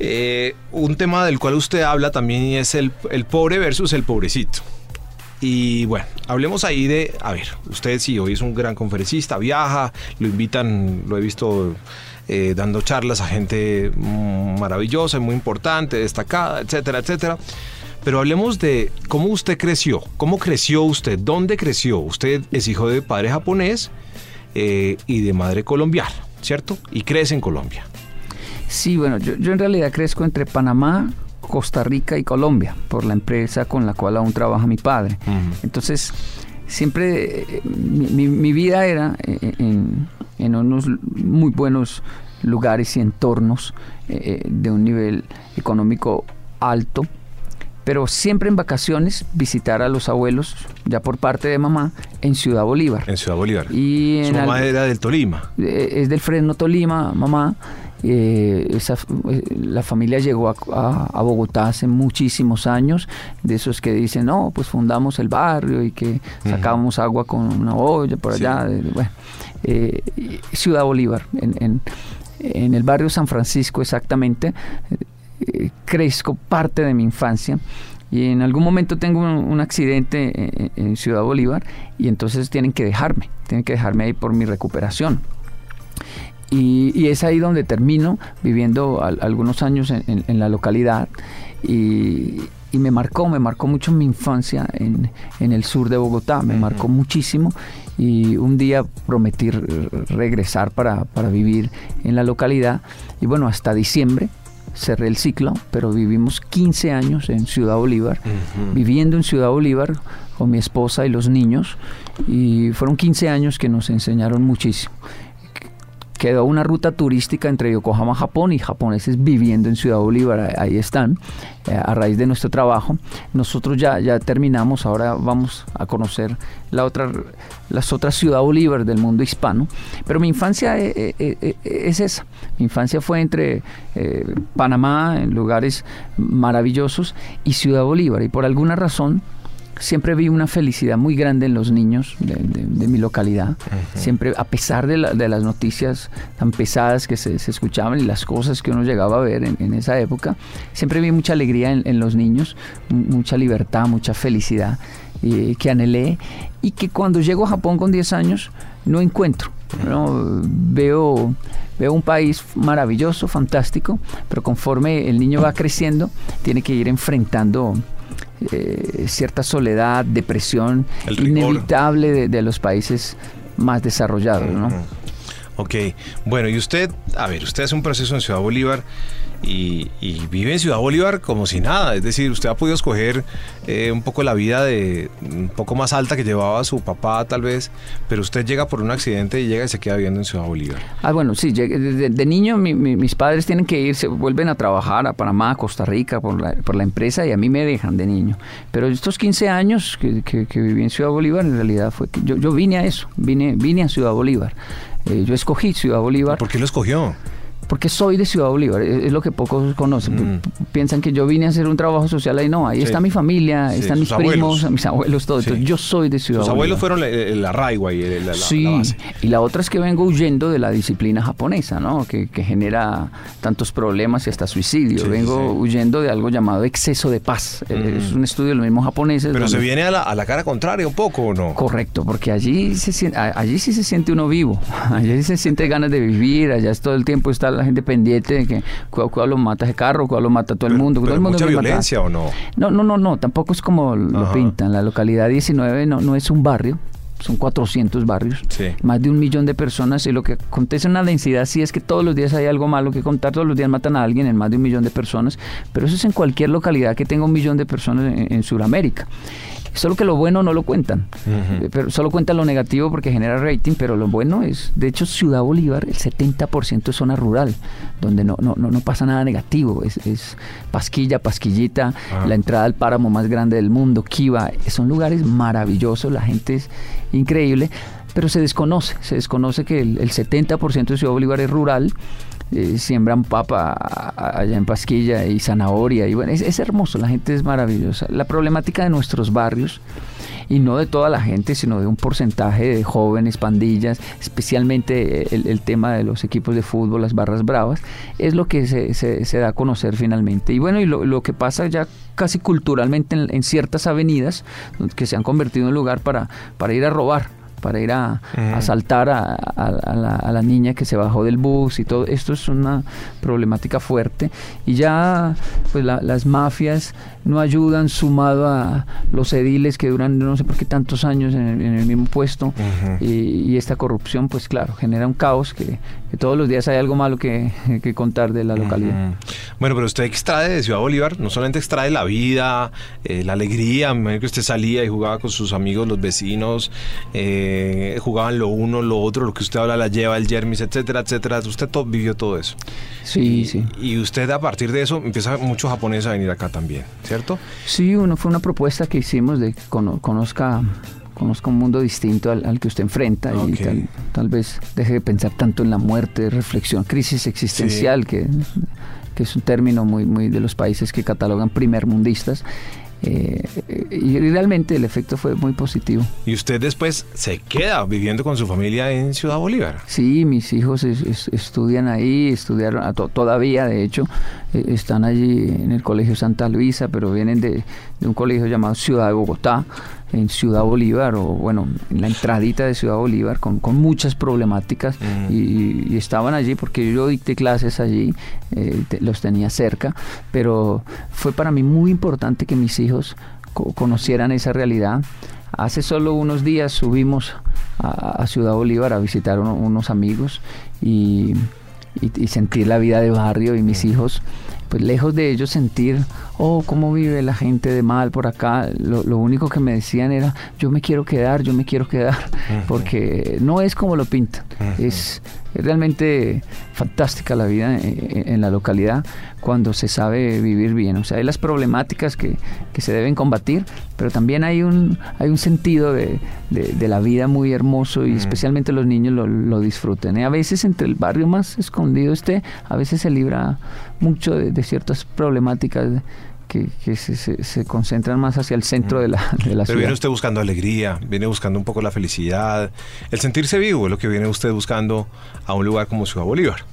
eh, un tema del cual usted habla también y es el, el, pobre versus el pobrecito. Y bueno, hablemos ahí de, a ver, usted sí, hoy es un gran conferencista, viaja, lo invitan, lo he visto dando charlas a gente maravillosa, muy importante, destacada, etcétera, etcétera. Pero hablemos de cómo usted creció, cómo creció usted, dónde creció. Usted es hijo de padre japonés eh, y de madre colombiana, ¿cierto? Y crece en Colombia. Sí, bueno, yo, en realidad crezco entre Panamá, Costa Rica y Colombia, por la empresa con la cual aún trabaja mi padre. Entonces, siempre eh, mi, vida era eh, en, unos muy buenos lugares y entornos de un nivel económico alto pero siempre en vacaciones visitar a los abuelos, ya por parte de mamá, en Ciudad Bolívar. En Ciudad Bolívar. Y Su mamá era del Tolima. Eh, es del Fresno Tolima, mamá. Eh, esa, eh, la familia llegó a, Bogotá hace muchísimos años, de esos que dicen, no, pues fundamos el barrio y que sacábamos agua con una olla por allá. bueno, Ciudad Bolívar, en, en, el barrio San Francisco exactamente, eh, crezco parte de mi infancia y en algún momento tengo un, accidente en, Ciudad Bolívar y entonces tienen que dejarme, tienen que dejarme ahí por mi recuperación. Y, es ahí donde termino viviendo algunos años en, la localidad y, me marcó, me marcó mucho mi infancia en, el sur de Bogotá, me marcó muchísimo y un día prometí regresar para, para vivir en la localidad y bueno, hasta diciembre cerré el ciclo, pero vivimos 15 años en Ciudad Bolívar, viviendo en Ciudad Bolívar con mi esposa y los niños, y fueron 15 años que nos enseñaron muchísimo quedó una ruta turística entre Yokohama, Japón y japoneses viviendo en Ciudad Bolívar, ahí están, eh, a raíz de nuestro trabajo. Nosotros ya, ya terminamos, ahora vamos a conocer la otra, las otras Ciudad Bolívar del mundo hispano, pero mi infancia eh, eh, es esa, mi infancia fue entre Panamá, en lugares maravillosos, y Ciudad Bolívar, y por alguna razón siempre vi una felicidad muy grande en los niños de, mi localidad. Siempre, a pesar de, las noticias tan pesadas que se, escuchaban y las cosas que uno llegaba a ver en, esa época, siempre vi mucha alegría en, los niños, mucha libertad, mucha felicidad eh, que anhelé y que cuando llego a Japón con 10 años no encuentro. Veo, veo un país maravilloso, fantástico, pero conforme el niño va creciendo, tiene que ir enfrentando eh, cierta soledad, depresión inevitable de, los países más desarrollados, ¿no? Ok, bueno, y usted, a ver, usted hace un proceso en Ciudad Bolívar y, vive en Ciudad Bolívar como si nada. Es decir, usted ha podido escoger eh, un poco la vida de un poco más alta que llevaba su papá tal vez, pero usted llega por un accidente y llega y se queda viviendo en Ciudad Bolívar. Ah, bueno, sí, de, niño mis padres tienen que irse, vuelven a trabajar a Panamá, a Costa Rica por la, por la empresa y a mí me dejan de niño. Pero estos 15 años que, que, viví en Ciudad Bolívar, en realidad fue que yo, yo vine a eso, vine, vine a Ciudad Bolívar. Eh, yo escogí Ciudad Bolívar. ¿Por qué lo escogió? Porque soy de Ciudad Bolívar, es, lo que pocos conocen. Mm. Piensan que yo vine a hacer un trabajo social ahí, no, ahí está mi familia, están mis primos, [LAUGHS] mis abuelos, todo. Entonces, yo soy de Ciudad Bolívar. Los abuelos fueron el arraigo ahí, la, sí, y la otra es que vengo huyendo de la disciplina japonesa, ¿no? Que, genera tantos problemas y hasta suicidio. vengo huyendo de algo llamado exceso de paz. Es un estudio de los mismos japoneses. Pero se viene a la, a la, cara contraria un poco, ¿o no? Correcto, porque allí, se allí sí se siente uno vivo, [LAUGHS] allí se siente ganas de vivir, allá es todo el tiempo está la gente pendiente de que cuál, lo mata ese carro, cuál lo mata todo el mundo. todo el mundo mucha violencia o no? No, no, no, no, tampoco es como lo pintan. La localidad 19 no, no es un barrio, son 400 barrios, más de un millón de personas y lo que acontece en una densidad sí es que todos los días hay algo malo que contar, todos los días matan a alguien en más de un millón de personas, pero eso es en cualquier localidad que tenga un millón de personas en, en Sudamérica. Solo que lo bueno no lo cuentan. Pero solo cuentan lo negativo porque genera rating, pero lo bueno es, de hecho, Ciudad Bolívar, el 70% es zona rural, donde no, no, no, pasa nada negativo. Es, es Pasquilla, Pasquillita, ah. la entrada al páramo más grande del mundo, Kiva. Son lugares maravillosos, la gente es increíble, pero se desconoce, se desconoce que el, el 70% de Ciudad Bolívar es rural eh, siembran papa allá en Pasquilla y zanahoria. Y bueno, es, hermoso, la gente es maravillosa. La problemática de nuestros barrios, y no de toda la gente, sino de un porcentaje de jóvenes, pandillas, especialmente el, tema de los equipos de fútbol, las barras bravas, es lo que se, se, da a conocer finalmente. Y bueno, y lo, que pasa ya casi culturalmente en, ciertas avenidas que se han convertido en lugar para ir a robar para ir a, asaltar a, la, niña que se bajó del bus y todo. Esto es una problemática fuerte. Y ya pues las mafias no ayudan sumado a los ediles que duran no sé por qué tantos años en el, mismo puesto. y, esta corrupción pues claro, genera un caos que, todos los días hay algo malo que, [LAUGHS] contar de la localidad. Bueno, pero usted extrae de Ciudad Bolívar, no solamente extrae la vida, eh, la alegría, me que usted salía y jugaba con sus amigos, los vecinos, eh, jugaban lo uno, lo otro, lo que usted habla, la lleva, el Jermis, etcétera, etcétera. Usted vivió todo eso. Sí, sí. Y usted a partir de eso empieza mucho japonés a venir acá también, ¿cierto? Sí, uno, fue una propuesta que hicimos de que conozca conozca un mundo distinto al, que usted enfrenta y tal, vez deje de pensar tanto en la muerte, reflexión, crisis existencial, que, que, es un término muy, muy de los países que catalogan primermundistas. Eh, y realmente el efecto fue muy positivo. ¿Y usted después se queda viviendo con su familia en Ciudad Bolívar? Sí, mis hijos estudian ahí, estudiaron todavía, de hecho, eh, están allí en el Colegio Santa Luisa, pero vienen de, de un colegio llamado Ciudad de Bogotá en Ciudad Bolívar o bueno, en la entradita de Ciudad Bolívar con, muchas problemáticas y, estaban allí porque yo dicté clases allí, eh, los tenía cerca, pero fue para mí muy importante que mis hijos conocieran esa realidad. Hace solo unos días subimos a, Ciudad Bolívar a visitar unos amigos y, y, sentir la vida de barrio y mis hijos pues lejos de ellos sentir, oh, cómo vive la gente de mal por acá, lo, único que me decían era, yo me quiero quedar, yo me quiero quedar, porque no es como lo pintan, es, realmente fantástica la vida en, la localidad cuando se sabe vivir bien, o sea, hay las problemáticas que, se deben combatir, pero también hay un, hay un sentido de, la vida muy hermoso y especialmente los niños lo, disfruten. A veces entre el barrio más escondido esté, a veces se libra mucho de, ciertas problemáticas que, se, concentran más hacia el centro de la, de la Pero viene usted buscando alegría, viene buscando un poco la felicidad, el sentirse vivo es lo que viene usted buscando a un lugar como Ciudad Bolívar.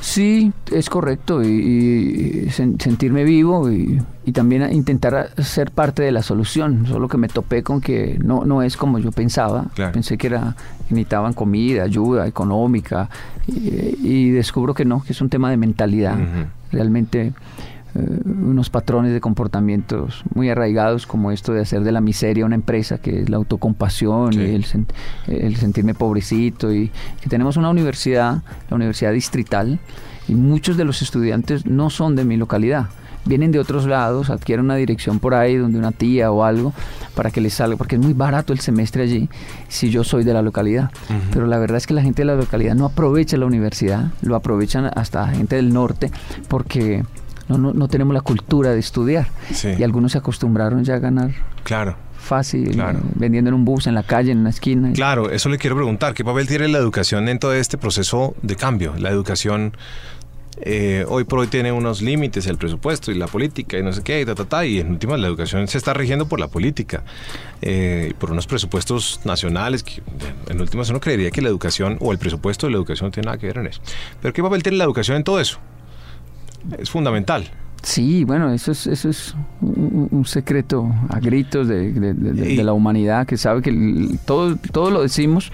Sí, es correcto, y, sentirme vivo y, también intentar ser parte de la solución, solo que me topé con que no, no es como yo pensaba, pensé que era, necesitaban comida, ayuda económica, y, descubro que no, que es un tema de mentalidad, realmente eh, unos patrones de comportamientos muy arraigados como esto de hacer de la miseria una empresa, que es la autocompasión y el, el, sentirme pobrecito y que tenemos una universidad, la Universidad Distrital, y muchos de los estudiantes no son de mi localidad. Vienen de otros lados, adquieren una dirección por ahí donde una tía o algo para que les salga, porque es muy barato el semestre allí si yo soy de la localidad. Pero la verdad es que la gente de la localidad no aprovecha la universidad, lo aprovechan hasta gente del norte porque no, no, tenemos la cultura de estudiar. Y algunos se acostumbraron ya a ganar. Claro fácil, vendiendo en un bus, en la calle, en una esquina. Claro, eso le quiero preguntar, ¿qué papel tiene la educación en todo este proceso de cambio? La educación eh, hoy por hoy tiene unos límites, el presupuesto y la política y no sé qué, y, ta, ta, ta, y en última la educación se está rigiendo por la política, eh, por unos presupuestos nacionales, que en últimas uno creería que la educación o el presupuesto de la educación no tiene nada que ver en eso. Pero ¿qué papel tiene la educación en todo eso? es fundamental. Sí, bueno, eso es, eso es un, secreto a gritos de, la humanidad que sabe que todo, todo lo decimos,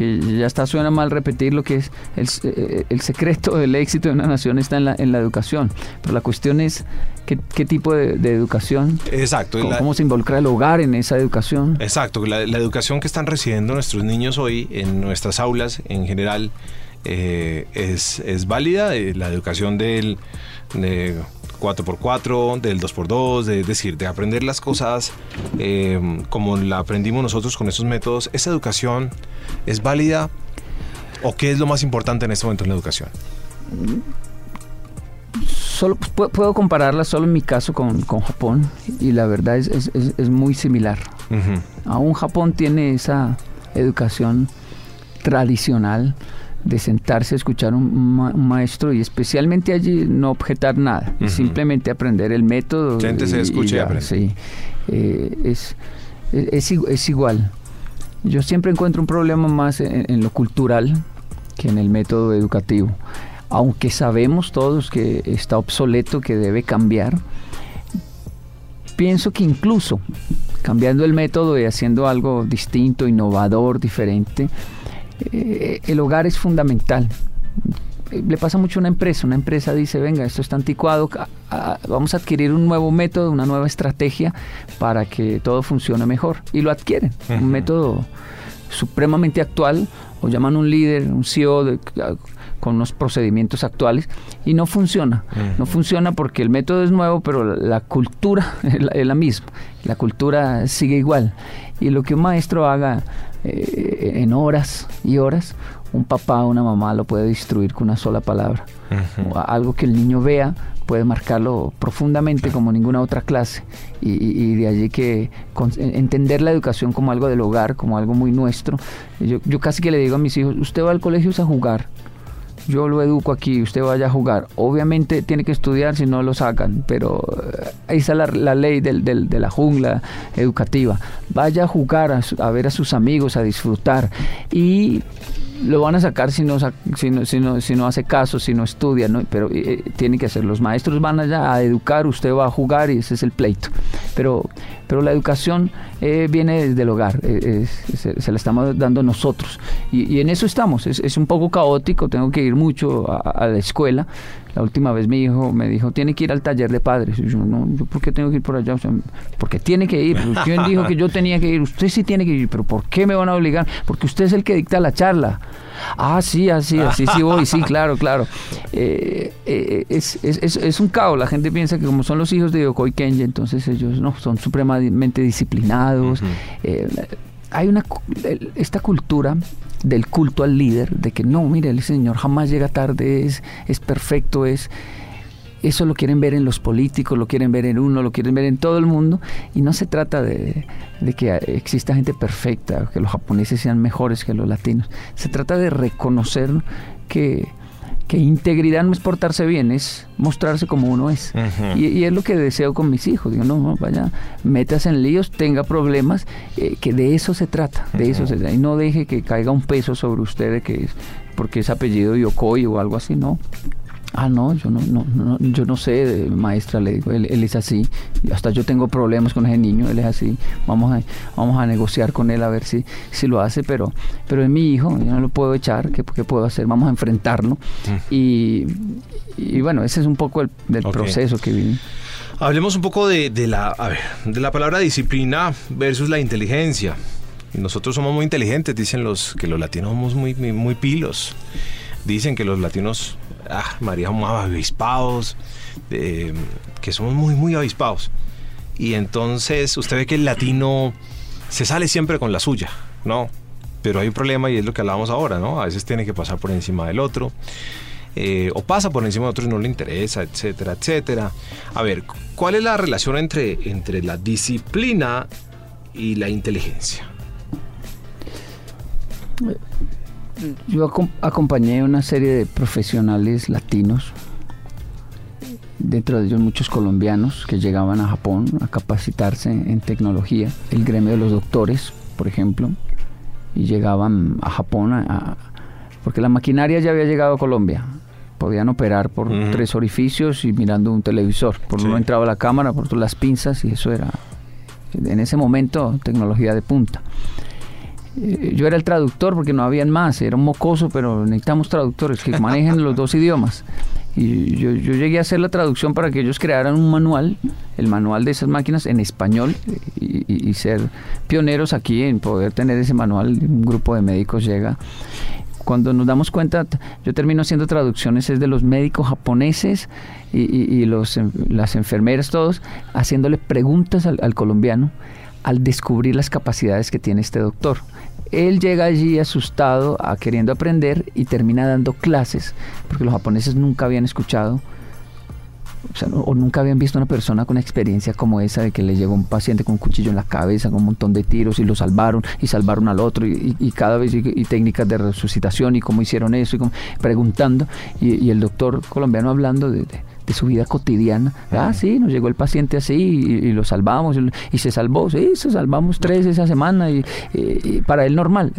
que ya está suena mal repetir lo que es el, eh, el secreto del éxito de una nación está en la, en la educación. Pero la cuestión es qué, qué tipo de, educación. Exacto. Cómo, se involucra el hogar en esa educación. Exacto. La, la educación que están recibiendo nuestros niños hoy en nuestras aulas en general eh, es, es válida. Eh, la educación del de 4x4, del 2x2, de, es decir, de aprender las cosas eh, como la aprendimos nosotros con esos métodos, ¿esa educación es válida o qué es lo más importante en este momento en la educación? Solo, pues, puedo compararla solo en mi caso con, Japón y la verdad es, es, muy similar. Aún Japón tiene esa educación tradicional de sentarse a escuchar un, un, maestro y especialmente allí no objetar nada, simplemente aprender el método. se escucha y, Sí, eh, es, es, es, igual. Yo siempre encuentro un problema más en, lo cultural que en el método educativo. Aunque sabemos todos que está obsoleto, que debe cambiar, pienso que incluso cambiando el método y haciendo algo distinto, innovador, diferente. Eh, el hogar es fundamental. Le pasa mucho a una empresa. Una empresa dice, venga, esto está anticuado, vamos a adquirir un nuevo método, una nueva estrategia para que todo funcione mejor. Y lo adquieren. Un método supremamente actual, o llaman un líder, un CEO de, con unos procedimientos actuales y no funciona. No funciona porque el método es nuevo, pero la, cultura [LAUGHS] es la, misma. La cultura sigue igual. Y lo que un maestro haga eh, en horas y horas, un papá o una mamá lo puede destruir con una sola palabra. Algo que el niño vea puede marcarlo profundamente como ninguna otra clase. Y, de allí que entender la educación como algo del hogar, como algo muy nuestro. Yo, yo casi que le digo a mis hijos, usted va al colegio a jugar yo lo educo aquí, usted vaya a jugar. Obviamente tiene que estudiar si no lo sacan, pero eh, ahí está la, ley del, de la jungla educativa. Vaya a jugar, a, ver a sus amigos, a disfrutar. Y lo van a sacar si no, si no, si no, si no hace caso, si no estudia, ¿no? pero eh, eh, tiene que hacer. Los maestros van allá a educar, usted va a jugar y ese es el pleito. Pero, pero la educación eh, viene desde el hogar, se, la estamos dando nosotros. Y, en eso estamos, es, un poco caótico, tengo que ir mucho a la escuela, la última vez mi hijo me dijo, tiene que ir al taller de padres. Y yo, no, ¿yo por qué tengo que ir por allá? porque tiene que ir. [LAUGHS] ¿Quién dijo que yo tenía que ir? Usted sí tiene que ir, pero ¿por qué me van a obligar? Porque usted es el que dicta la charla. Ah, sí, así, así sí voy, sí, [LAUGHS] claro, claro. Eh, eh, es, es, es, un caos. La gente piensa que como son los hijos de Yokoi Kenji, entonces ellos no son supremamente disciplinados. Eh, hay una esta cultura del culto al líder, de que no, mire, el señor jamás llega tarde, es, es perfecto, es eso lo quieren ver en los políticos, lo quieren ver en uno, lo quieren ver en todo el mundo, y no se trata de, de que exista gente perfecta, que los japoneses sean mejores que los latinos, se trata de reconocer que que integridad no es portarse bien, es mostrarse como uno es. y, es lo que deseo con mis hijos. Digo, no, no, vaya, metas en líos, tenga problemas, eh, que de eso se trata, de eso se trata. Y no deje que caiga un peso sobre usted que es porque es apellido Yokoi o algo así, no. Ah, no, yo no, no, yo no sé, maestra, le digo, él, es así. Hasta yo tengo problemas con ese niño, él es así. Vamos a, vamos a negociar con él a ver si, si lo hace, pero, pero es mi hijo, yo no lo puedo echar, ¿qué, puedo hacer? Vamos a enfrentarlo. Y, bueno, ese es un poco el, del proceso que viví. Hablemos un poco de, la, de la palabra disciplina versus la inteligencia. Nosotros somos muy inteligentes, dicen los que los latinos somos muy, muy, muy pilos. Dicen que los latinos ah, María, somos avispados, que somos muy, muy avispados. Y entonces usted ve que el latino se sale siempre con la suya, ¿no? Pero hay un problema y es lo que hablábamos ahora, ¿no? A veces tiene que pasar por encima del otro. Eh, o pasa por encima de otro y no le interesa, etcétera, etcétera. A ver, ¿cuál es la relación entre, entre la disciplina y la inteligencia? Yo acompañé una serie de profesionales latinos, dentro de ellos muchos colombianos que llegaban a Japón a capacitarse en tecnología, el gremio de los doctores, por ejemplo, y llegaban a Japón porque la maquinaria ya había llegado a Colombia. Podían operar por tres orificios y mirando un televisor. Por uno entraba la cámara, por otro las pinzas y eso era, en ese momento, tecnología de punta. Eh, yo era el traductor porque no habían más, era un mocoso, pero necesitamos traductores que manejen los dos idiomas. Y yo, llegué a hacer la traducción para que ellos crearan un manual, el manual de esas máquinas en español y, ser pioneros aquí en poder tener ese manual. Un grupo de médicos llega. Cuando nos damos cuenta, yo termino haciendo traducciones es de los médicos japoneses y, las enfermeras, todos, haciéndole preguntas al, al colombiano al descubrir las capacidades que tiene este doctor. Él llega allí asustado, a queriendo aprender y termina dando clases, porque los japoneses nunca habían escuchado o, nunca habían visto una persona con experiencia como esa de que le llegó un paciente con un cuchillo en la cabeza, con un montón de tiros y lo salvaron y salvaron al otro y, cada vez y, técnicas de resucitación y cómo hicieron eso y preguntando y, el doctor colombiano hablando de su vida cotidiana. Ah, sí, nos llegó el paciente así y, lo salvamos y, se salvó, sí, se salvamos tres esa semana y, para él normal.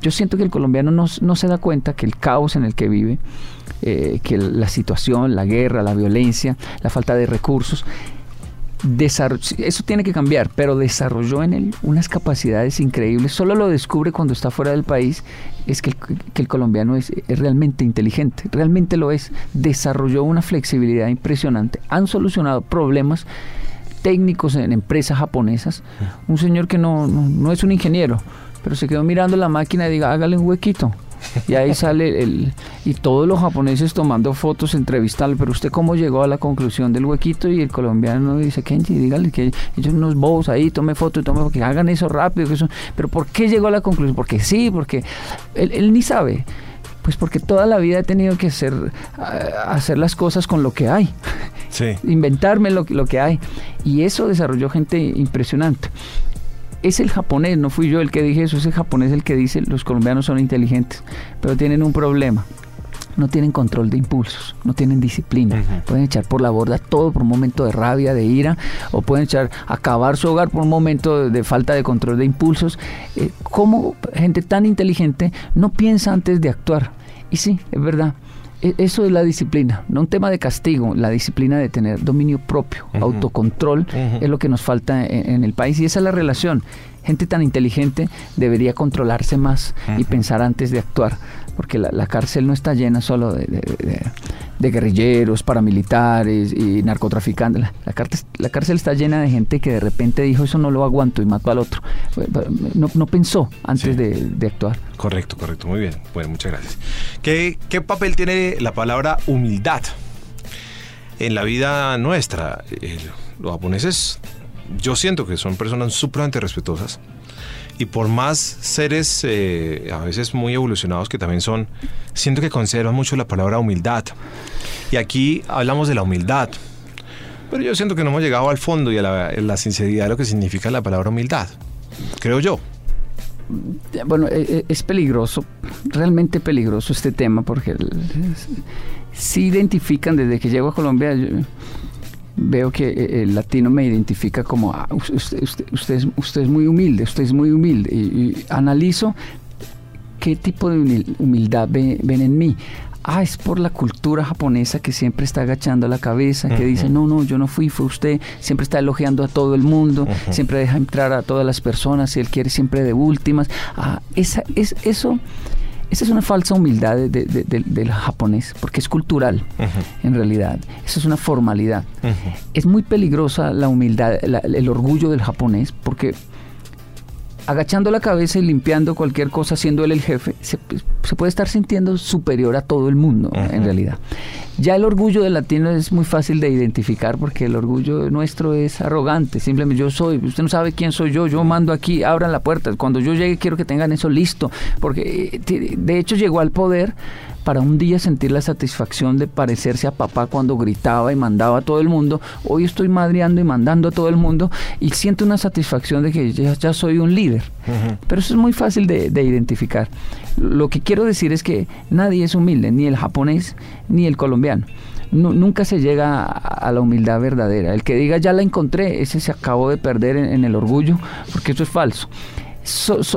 Yo siento que el colombiano no, se da cuenta que el caos en el que vive, eh, que la situación, la guerra, la violencia, la falta de recursos, eso tiene que cambiar, pero desarrolló en él unas capacidades increíbles. Solo lo descubre cuando está fuera del país, es que el, colombiano es, realmente inteligente, realmente lo es. Desarrolló una flexibilidad impresionante. Han solucionado problemas técnicos en empresas japonesas. Un señor que no, no es un ingeniero, pero se quedó mirando la máquina y diga, hágale un huequito y ahí sale el... Y todos los japoneses tomando fotos, entrevistarle, pero usted cómo llegó a la conclusión del huequito y el colombiano dice, Kenji, dígale que ellos unos bobos ahí, tome foto tome, que hagan eso rápido. Que eso... Pero ¿por qué llegó a la conclusión? Porque sí, porque él, ni sabe. Pues porque toda la vida he tenido que hacer, hacer las cosas con lo que hay. [LAUGHS] Inventarme lo, lo que hay. Y eso desarrolló gente impresionante es el japonés, no fui yo el que dije eso, es el japonés el que dice los colombianos son inteligentes, pero tienen un problema. No tienen control de impulsos, no tienen disciplina. Pueden echar por la borda todo por un momento de rabia, de ira, o pueden echar acabar su hogar por un momento de, falta de control de impulsos. Eh, ¿Cómo gente tan inteligente no piensa antes de actuar? Y sí, es verdad. E, eso es la disciplina, no un tema de castigo, la disciplina de tener dominio propio, autocontrol, es lo que nos falta en, el país y esa es la relación. Gente tan inteligente debería controlarse más y pensar antes de actuar, porque la, cárcel no está llena solo de, de guerrilleros, paramilitares y narcotraficantes. La, cárcel, la, cárcel, está llena de gente que de repente dijo eso no lo aguanto y mató al otro. No, pensó antes de, actuar. Correcto, correcto, muy bien. Bueno, muchas gracias. ¿Qué, ¿Qué, papel tiene la palabra humildad en la vida nuestra? los japoneses, yo siento que son personas supremamente respetuosas y por más seres eh, a veces muy evolucionados que también son, siento que conservan mucho la palabra humildad. Y aquí hablamos de la humildad, pero yo siento que no hemos llegado al fondo y a la, sinceridad de lo que significa la palabra humildad, creo yo. Bueno, e, e, es peligroso, realmente peligroso este tema, porque si identifican desde que llego a Colombia, veo que eh, el latino me identifica como ah, usted, usted, es, usted, es, muy humilde, usted es muy humilde. Y, analizo qué tipo de humildad ven, en mí. Ah, es por la cultura japonesa que siempre está agachando la cabeza, que dice, no, no, yo no fui, fue usted, siempre está elogiando a todo el mundo, siempre deja entrar a todas las personas, si él quiere siempre de últimas. Ah, esa, es, eso esa es una falsa humildad del japonés, porque es cultural, en realidad. Esa es una formalidad. Es muy peligrosa la humildad, el orgullo del japonés, porque agachando la cabeza y limpiando cualquier cosa, siendo él el jefe, se, puede estar sintiendo superior a todo el mundo, en realidad. Ya el orgullo del latino es muy fácil de identificar porque el orgullo nuestro es arrogante. Simplemente yo soy, usted no sabe quién soy yo, yo mando aquí, abran la puerta. Cuando yo llegue quiero que tengan eso listo, porque eh, de hecho llegó al poder para un día sentir la satisfacción de parecerse a papá cuando gritaba y mandaba a todo el mundo. Hoy estoy madreando y mandando a todo el mundo y siento una satisfacción de que ya, soy un líder. Pero eso es muy fácil de, identificar. Lo que quiero decir es que nadie es humilde, ni el japonés ni el colombiano. nunca se llega a, la humildad verdadera. El que diga ya la encontré, ese se acabó de perder en el orgullo, porque eso es falso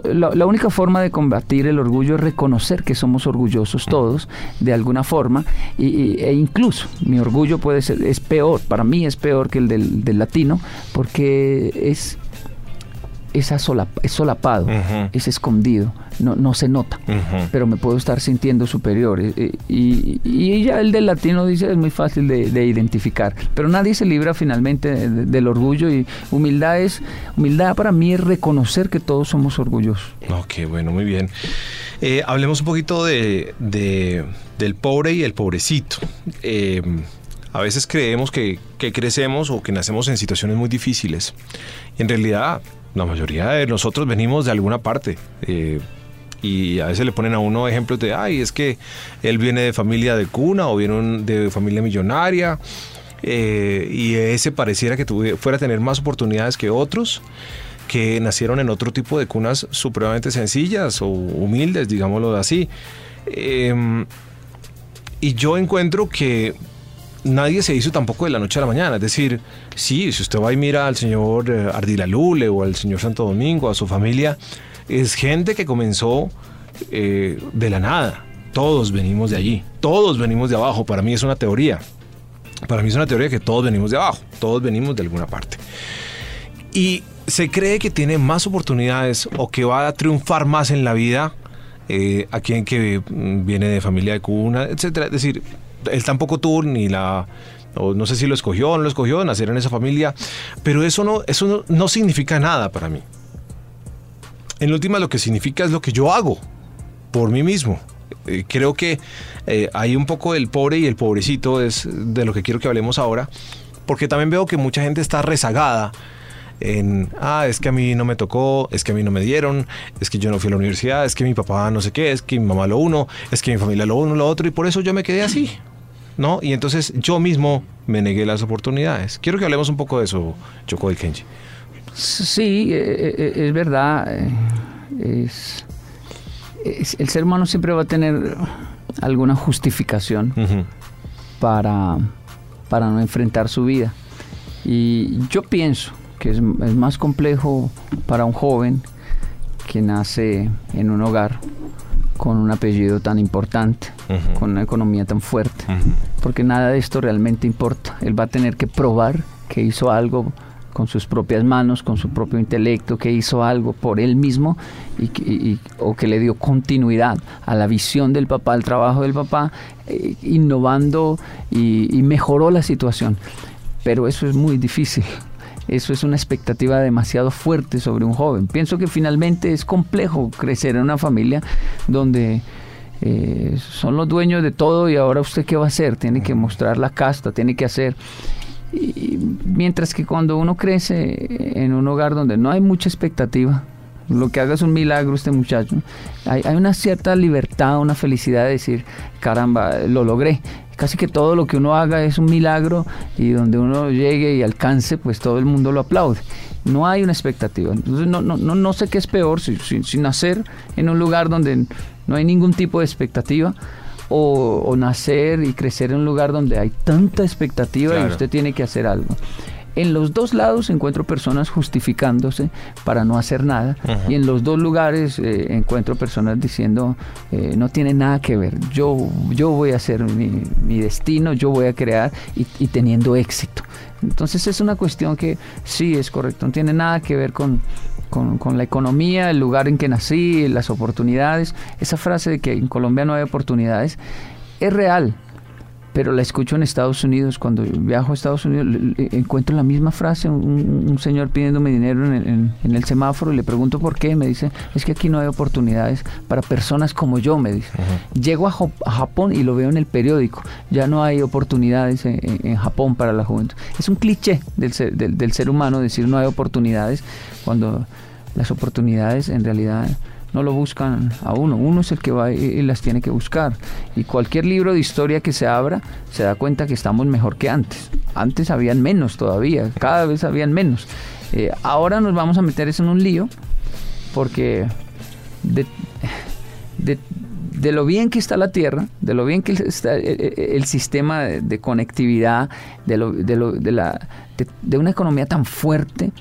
la, única forma de combatir el orgullo es reconocer que somos orgullosos todos, de alguna forma, y, e incluso mi orgullo puede ser, es peor, para mí es peor que el del, latino, porque es, es, es solapado, es escondido no, no se nota, pero me puedo estar sintiendo superior. Y, y, ya el del latino dice es muy fácil de, identificar, pero nadie se libra finalmente del orgullo y humildad es, humildad para mí es reconocer que todos somos orgullosos. Ok, bueno, muy bien. Eh, hablemos un poquito de, del pobre y el pobrecito. Eh, a veces creemos que, que, crecemos o que nacemos en situaciones muy difíciles. Y en realidad, la mayoría de nosotros venimos de alguna parte. Eh, y a veces le ponen a uno ejemplos de, ay, es que él viene de familia de cuna o viene de familia millonaria eh, y ese pareciera que fuera a tener más oportunidades que otros que nacieron en otro tipo de cunas supremamente sencillas o humildes, digámoslo así. Em, y yo encuentro que nadie se hizo tampoco de la noche a la mañana. Es decir, sí, si usted va y mira al señor eh, Ardilalule o al señor Santo Domingo, a su familia, es gente que comenzó eh, de la nada. Todos venimos de allí, todos venimos de abajo, para mí es una teoría. Para mí es una teoría que todos venimos de abajo, todos venimos de alguna parte. Y se cree que tiene más oportunidades o que va a triunfar más en la vida eh, a quien que viene de familia de cuna, etcétera. Es decir, él tampoco tuvo ni la no sé si lo escogió o no lo escogió, nacer en esa familia, pero eso no, eso no, significa nada para mí. En última lo que significa es lo que yo hago por mí mismo. Eh, creo que eh, hay un poco del pobre y el pobrecito es de lo que quiero que hablemos ahora, porque también veo que mucha gente está rezagada en, ah, es que a mí no me tocó, es que a mí no me dieron, es que yo no fui a la universidad, es que mi papá no sé qué, es que mi mamá lo uno, es que mi familia lo uno, lo otro, y por eso yo me quedé así. ¿No? Y entonces yo mismo me negué las oportunidades. Quiero que hablemos un poco de eso, Choco del Kenji. Sí, eh, eh, eh, es verdad. Es, el ser humano siempre va a tener alguna justificación para, para no enfrentar su vida. Y yo pienso que es, es más complejo para un joven que nace en un hogar con un apellido tan importante, con una economía tan fuerte, porque nada de esto realmente importa. Él va a tener que probar que hizo algo con sus propias manos, con su propio intelecto, que hizo algo por él mismo y, o que le dio continuidad a la visión del papá, al trabajo del papá, eh, innovando y mejoró la situación. Pero eso es muy difícil eso es una expectativa demasiado fuerte sobre un joven. Pienso que finalmente es complejo crecer en una familia donde eh, son los dueños de todo y ahora usted qué va a hacer, tiene que mostrar la casta, tiene que hacer... mientras que cuando uno crece en un hogar donde no hay mucha expectativa, lo que haga es un milagro este muchacho, hay una cierta libertad, una felicidad de decir, caramba, lo logré casi que todo lo que uno haga es un milagro y donde uno llegue y alcance, pues todo el mundo lo aplaude. No hay una expectativa. Entonces no, no, no, sé qué es peor, si, si, nacer en un lugar donde no hay ningún tipo de expectativa o, nacer y crecer en un lugar donde hay tanta expectativa y usted tiene que hacer algo. En los dos lados encuentro personas justificándose para no hacer nada y en los dos lugares eh, encuentro personas diciendo eh, no tiene nada que ver, yo, yo voy a hacer mi, destino, yo voy a crear y, teniendo éxito. Entonces es una cuestión que sí es correcto, no tiene nada que ver con, con, la economía, el lugar en que nací, las oportunidades. Esa frase de que en Colombia no hay oportunidades es real pero la escucho en Estados Unidos. Cuando viajo a Estados Unidos encuentro la misma frase, un, señor pidiéndome dinero en, el semáforo y le pregunto por qué. Me dice, es que aquí no hay oportunidades para personas como yo, me dice. Llego a, Japón y lo veo en el periódico. Ya no hay oportunidades en, Japón para la juventud. Es un cliché del del ser humano decir no hay oportunidades cuando las oportunidades en realidad no lo buscan a uno, uno es el que va y, las tiene que buscar. Y cualquier libro de historia que se abra se da cuenta que estamos mejor que antes. Antes habían menos todavía, cada vez habían menos. Eh, ahora nos vamos a meter eso en un lío porque de, lo bien que está la Tierra, de lo bien que está el, sistema de, conectividad, de, de, de una economía tan fuerte,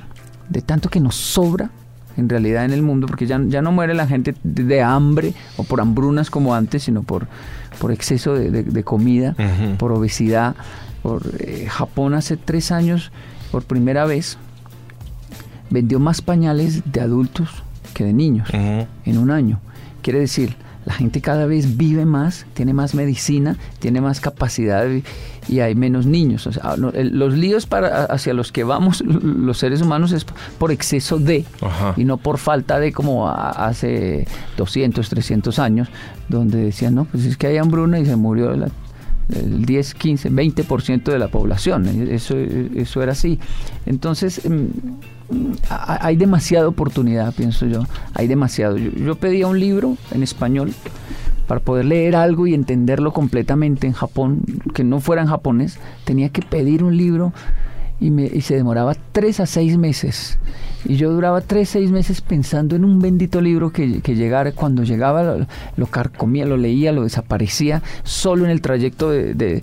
de tanto que nos sobra, en realidad en el mundo, porque ya, ya no muere la gente de, hambre o por hambrunas como antes, sino por, por exceso de, comida, por obesidad. Por, eh, Japón hace tres años, por primera vez, vendió más pañales de adultos que de niños en un año. Quiere decir, la gente cada vez vive más, tiene más medicina, tiene más capacidad y hay menos niños. los líos para, hacia los que vamos [LAUGHS] los seres humanos es por exceso de y no por falta de como hace 200, 300 años, donde decían, no, pues es que hay hambruna y se murió el 10, 15, 20% de la población. Eso, eso era así. Entonces, em, hay demasiada oportunidad, pienso yo. Hay demasiado. Yo, pedía un libro en español para poder leer algo y entenderlo completamente en Japón, que no fuera en japonés. Tenía que pedir un libro y, me, y se demoraba tres a seis meses. Y yo duraba tres, seis meses pensando en un bendito libro que, llegara. Cuando llegaba lo, carcomía, lo leía, lo desaparecía solo en el trayecto de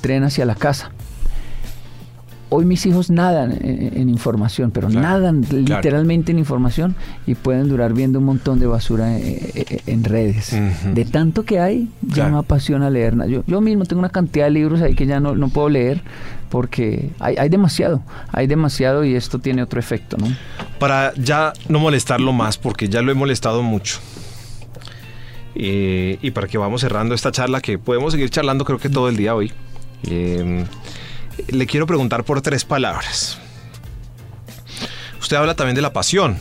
tren hacia la casa Hoy mis hijos nadan en, información, pero nadan literalmente en información y pueden durar viendo un montón de basura en, redes. De tanto que hay, ya no apasiona leer. Yo, yo mismo tengo una cantidad de libros ahí que ya no, no puedo leer porque hay, hay, demasiado, hay demasiado y esto tiene otro efecto, ¿no? Para ya no molestarlo más, porque ya lo he molestado mucho. Eh, y para que vamos cerrando esta charla, que podemos seguir charlando creo que todo el día hoy, eh, le quiero preguntar por tres palabras. Usted habla también de la pasión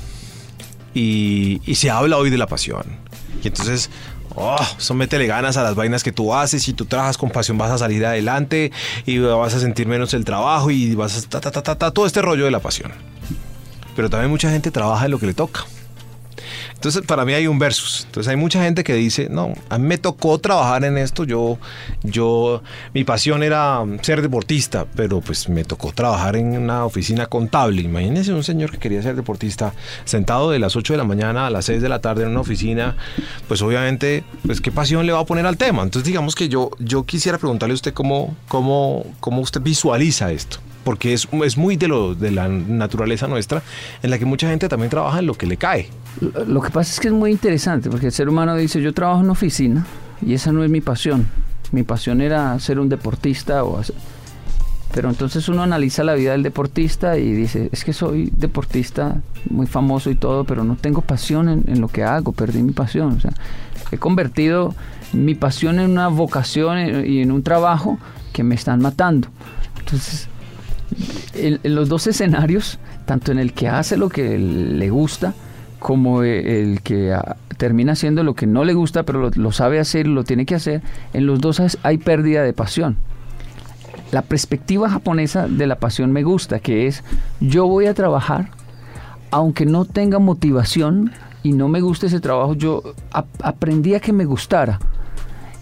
y, se habla hoy de la pasión. Y entonces Oh, eso métele ganas a las vainas que tú haces. Si tú trabajas con pasión, vas a salir adelante y vas a sentir menos el trabajo y vas a. Todo este rollo de la pasión. Pero también mucha gente trabaja en lo que le toca. Entonces, para mí hay un versus. Entonces, hay mucha gente que dice, no, a mí me tocó trabajar en esto. Yo, yo, mi pasión era ser deportista, pero pues me tocó trabajar en una oficina contable. Imagínense un señor que quería ser deportista sentado de las 8 de la mañana a las 6 de la tarde en una oficina. Pues obviamente, pues qué pasión le va a poner al tema. Entonces, digamos que yo, yo quisiera preguntarle a usted cómo, cómo, cómo usted visualiza esto porque es, es muy de, lo, de la naturaleza nuestra, en la que mucha gente también trabaja en lo que le cae. Lo que pasa es que es muy interesante, porque el ser humano dice, yo trabajo en oficina y esa no es mi pasión. Mi pasión era ser un deportista o Pero entonces uno analiza la vida del deportista y dice, es que soy deportista muy famoso y todo, pero no tengo pasión en, en lo que hago, perdí mi pasión. O sea, he convertido mi pasión en una vocación y en un trabajo que me están matando. Entonces, en, los dos escenarios, tanto en el que hace lo que le gusta, como el que ah, termina haciendo lo que no le gusta, pero lo, sabe hacer, lo tiene que hacer, en los dos hay pérdida de pasión. La perspectiva japonesa de la pasión me gusta, que es yo voy a trabajar, aunque no tenga motivación y no me guste ese trabajo, yo aprendí a que me gustara